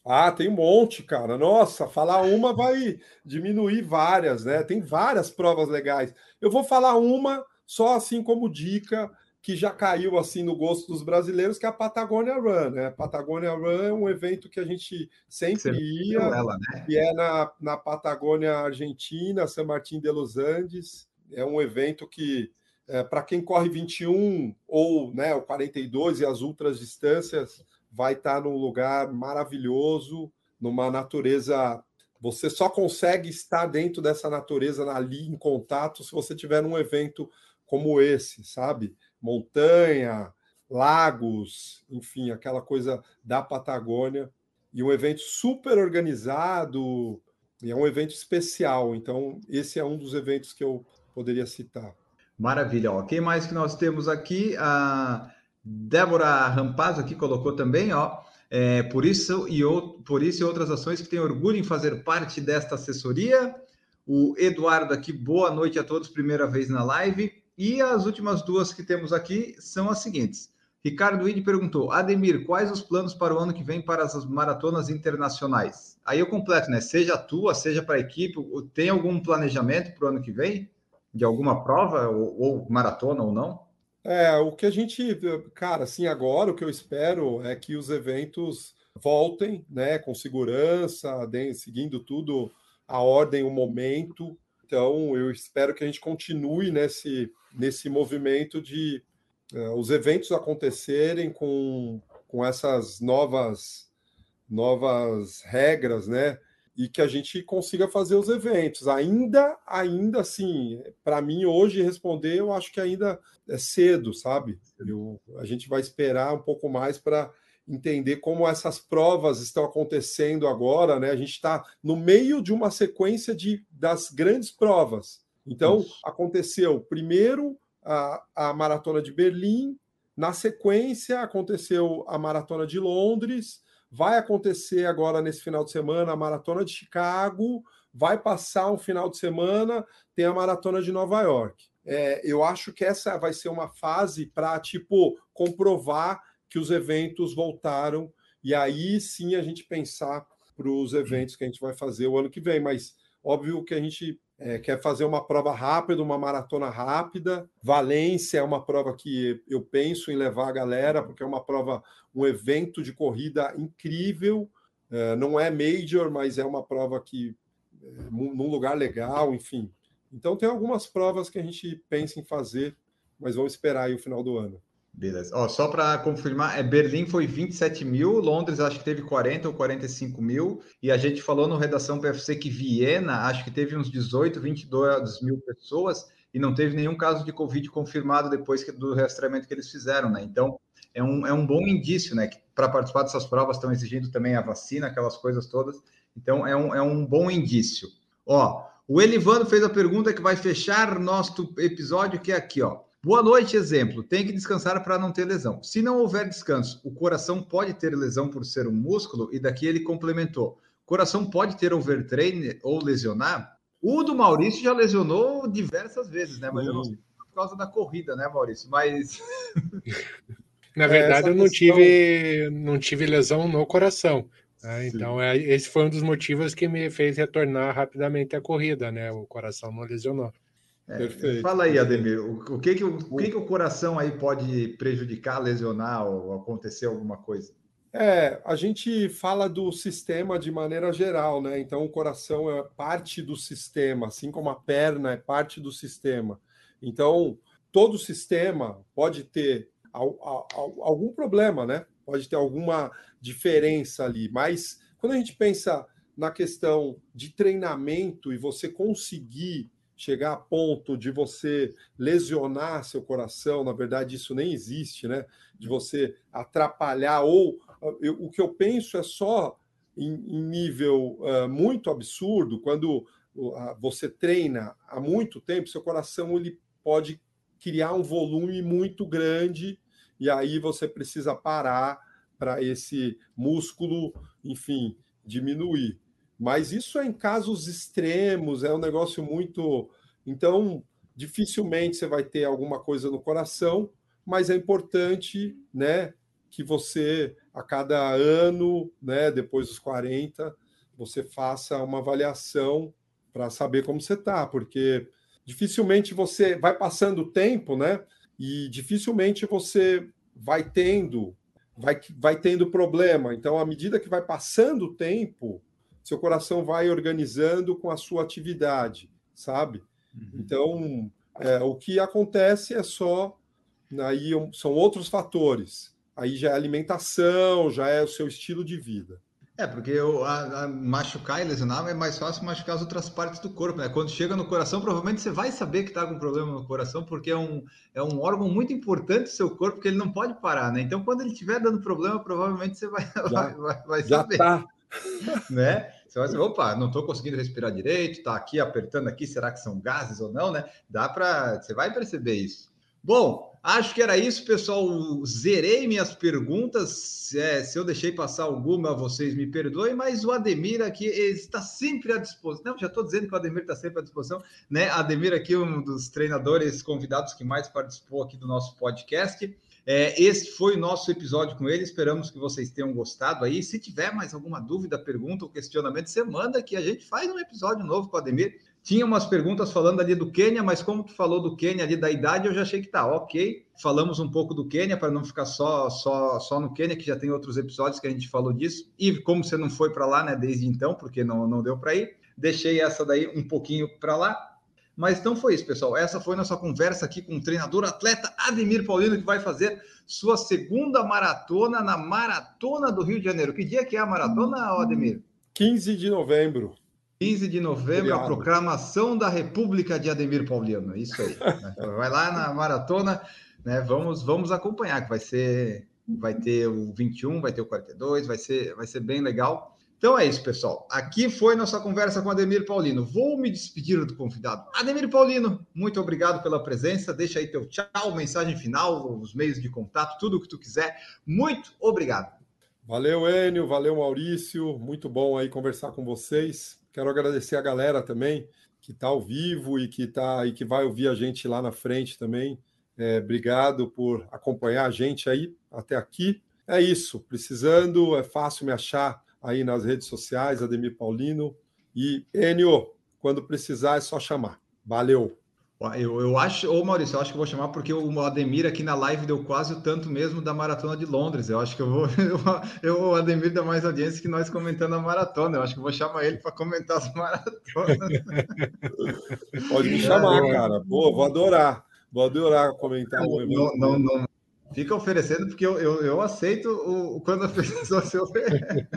Ah, tem um monte, cara. Nossa, falar uma vai diminuir várias, né? Tem várias provas legais. Eu vou falar uma só assim como dica que já caiu assim no gosto dos brasileiros, que é a Patagônia Run, né? A Patagônia Run é um evento que a gente sempre Você ia, ela, né? e é na, na Patagônia Argentina, San Martín de los Andes. É um evento que, é, para quem corre 21 ou né, o 42 e as ultras distâncias, vai estar num lugar maravilhoso, numa natureza. Você só consegue estar dentro dessa natureza ali em contato se você tiver num evento como esse, sabe? Montanha, lagos, enfim, aquela coisa da Patagônia. E um evento super organizado, e é um evento especial. Então, esse é um dos eventos que eu poderia citar. Maravilha. Ó. Quem mais que nós temos aqui? A Débora Rampaz aqui colocou também, ó. É, por, isso e por isso e outras ações que tem orgulho em fazer parte desta assessoria. O Eduardo aqui, boa noite a todos, primeira vez na live. E as últimas duas que temos aqui são as seguintes. Ricardo Ide perguntou: Ademir, quais os planos para o ano que vem para as maratonas internacionais? Aí eu completo, né? Seja tua, seja para a equipe, tem algum planejamento para o ano que vem? De alguma prova, ou, ou maratona ou não? É, o que a gente, cara, assim, agora o que eu espero é que os eventos voltem, né, com segurança, seguindo tudo a ordem, o momento. Então, eu espero que a gente continue nesse, nesse movimento de uh, os eventos acontecerem com, com essas novas novas regras, né? E que a gente consiga fazer os eventos. Ainda, ainda assim, para mim hoje responder, eu acho que ainda é cedo, sabe? Eu, a gente vai esperar um pouco mais para entender como essas provas estão acontecendo agora, né? A gente está no meio de uma sequência de, das grandes provas. Então, Isso. aconteceu primeiro a, a maratona de Berlim, na sequência aconteceu a maratona de Londres, vai acontecer agora nesse final de semana a maratona de Chicago, vai passar um final de semana, tem a maratona de Nova York. É, eu acho que essa vai ser uma fase para tipo comprovar que os eventos voltaram e aí sim a gente pensar para os eventos que a gente vai fazer o ano que vem. Mas óbvio que a gente é, quer fazer uma prova rápida, uma maratona rápida. Valência é uma prova que eu penso em levar a galera, porque é uma prova, um evento de corrida incrível. É, não é major, mas é uma prova que é, num lugar legal, enfim. Então tem algumas provas que a gente pensa em fazer, mas vamos esperar aí o final do ano. Beleza. Ó, só para confirmar, é Berlim foi 27 mil, Londres acho que teve 40 ou 45 mil, e a gente falou no Redação PFC que Viena acho que teve uns 18, 22 mil pessoas e não teve nenhum caso de Covid confirmado depois que, do rastreamento que eles fizeram, né? Então, é um, é um bom indício, né? Para participar dessas provas estão exigindo também a vacina, aquelas coisas todas. Então, é um, é um bom indício. Ó, o Elivano fez a pergunta que vai fechar nosso episódio, que é aqui, ó. Boa noite, exemplo. Tem que descansar para não ter lesão. Se não houver descanso, o coração pode ter lesão por ser um músculo? E daqui ele complementou: coração pode ter overtrain ou lesionar? O do Maurício já lesionou diversas vezes, né? Mas uhum. eu não sei por causa da corrida, né, Maurício? Mas. Na verdade, é, eu não questão... tive, não tive lesão no coração. Né? Então, é, esse foi um dos motivos que me fez retornar rapidamente à corrida, né? O coração não lesionou. É, fala aí, Ademir, o, o, que, que, o, o que, que o coração aí pode prejudicar, lesionar ou acontecer alguma coisa? É, a gente fala do sistema de maneira geral, né? Então, o coração é parte do sistema, assim como a perna é parte do sistema. Então, todo sistema pode ter algum problema, né? Pode ter alguma diferença ali, mas quando a gente pensa na questão de treinamento e você conseguir chegar a ponto de você lesionar seu coração, na verdade isso nem existe, né? De você atrapalhar ou eu, o que eu penso é só em, em nível uh, muito absurdo quando uh, você treina há muito tempo, seu coração ele pode criar um volume muito grande e aí você precisa parar para esse músculo, enfim, diminuir. Mas isso é em casos extremos, é um negócio muito. Então, dificilmente você vai ter alguma coisa no coração, mas é importante, né, que você, a cada ano, né, depois dos 40, você faça uma avaliação para saber como você está, porque dificilmente você vai passando o tempo, né, e dificilmente você vai tendo, vai, vai tendo problema. Então, à medida que vai passando o tempo, seu coração vai organizando com a sua atividade, sabe? Uhum. Então, é, o que acontece é só aí são outros fatores. Aí já é alimentação, já é o seu estilo de vida. É, porque o, a, a machucar e lesionar é mais fácil machucar as outras partes do corpo, né? Quando chega no coração, provavelmente você vai saber que está com problema no coração, porque é um, é um órgão muito importante do seu corpo que ele não pode parar, né? Então, quando ele estiver dando problema, provavelmente você vai, já, vai, vai, vai já saber. Tá. né? Você vai dizer, opa, não estou conseguindo respirar direito, está aqui apertando aqui, será que são gases ou não, né? Dá para, você vai perceber isso. Bom, acho que era isso, pessoal. Zerei minhas perguntas. É, se eu deixei passar alguma, vocês me perdoem, mas o Ademir aqui está sempre à disposição. Não, já estou dizendo que o Ademir está sempre à disposição, né? Ademir aqui, um dos treinadores convidados que mais participou aqui do nosso podcast. É, esse foi o nosso episódio com ele. Esperamos que vocês tenham gostado aí. Se tiver mais alguma dúvida, pergunta ou questionamento, você manda que a gente faz um episódio novo com o Ademir. Tinha umas perguntas falando ali do Quênia, mas como tu falou do Quênia ali da idade, eu já achei que tá ok. Falamos um pouco do Quênia para não ficar só só só no Quênia, que já tem outros episódios que a gente falou disso. E como você não foi para lá, né, desde então, porque não, não deu para ir, deixei essa daí um pouquinho para lá. Mas então foi isso, pessoal. Essa foi nossa conversa aqui com o treinador atleta Ademir Paulino, que vai fazer sua segunda maratona na Maratona do Rio de Janeiro. Que dia que é a maratona, Ademir? 15 de novembro. 15 de novembro, Obrigado. a proclamação da República de Ademir Pauliano. Isso aí. Né? vai lá na maratona, né? Vamos, vamos acompanhar, que vai ser. Vai ter o 21, vai ter o 42, vai ser, vai ser bem legal. Então é isso, pessoal. Aqui foi nossa conversa com Ademir Paulino. Vou me despedir do convidado. Ademir Paulino, muito obrigado pela presença. Deixa aí teu tchau, mensagem final, os meios de contato, tudo o que tu quiser. Muito obrigado. Valeu, Enio. Valeu, Maurício. Muito bom aí conversar com vocês. Quero agradecer a galera também que está ao vivo e que tá e que vai ouvir a gente lá na frente também. É, obrigado por acompanhar a gente aí até aqui. É isso. Precisando, é fácil me achar aí nas redes sociais, Ademir Paulino. E Enio, quando precisar é só chamar. Valeu! Eu, eu acho, ô Maurício, eu acho que eu vou chamar porque o Ademir aqui na live deu quase o tanto mesmo da maratona de Londres. Eu acho que eu vou. Eu, eu, o Ademir dá mais audiência que nós comentando a maratona. Eu acho que eu vou chamar ele para comentar as maratonas. Pode me chamar, é, cara. Pô, vou adorar. Vou adorar comentar. Não, não, não, não, Fica oferecendo, porque eu, eu, eu aceito o, quando a pessoa se oferece.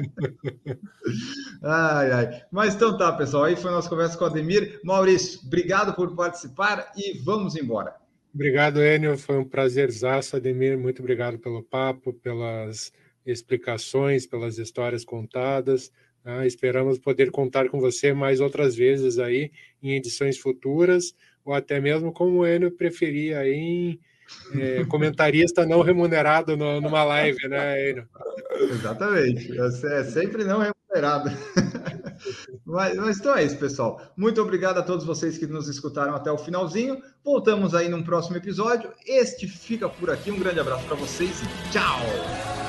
ai, ai. Mas então tá, pessoal. Aí foi a nossa conversa com o Ademir. Maurício, obrigado por participar e vamos embora. Obrigado, Enio. Foi um prazerzaço, Ademir. Muito obrigado pelo papo, pelas explicações, pelas histórias contadas. Ah, esperamos poder contar com você mais outras vezes aí em edições futuras, ou até mesmo como o Enio preferia em é, comentarista não remunerado no, numa live, né, Enio? Exatamente. É sempre não remunerado. Mas, mas, então é isso, pessoal. Muito obrigado a todos vocês que nos escutaram até o finalzinho. Voltamos aí num próximo episódio. Este fica por aqui. Um grande abraço para vocês e tchau!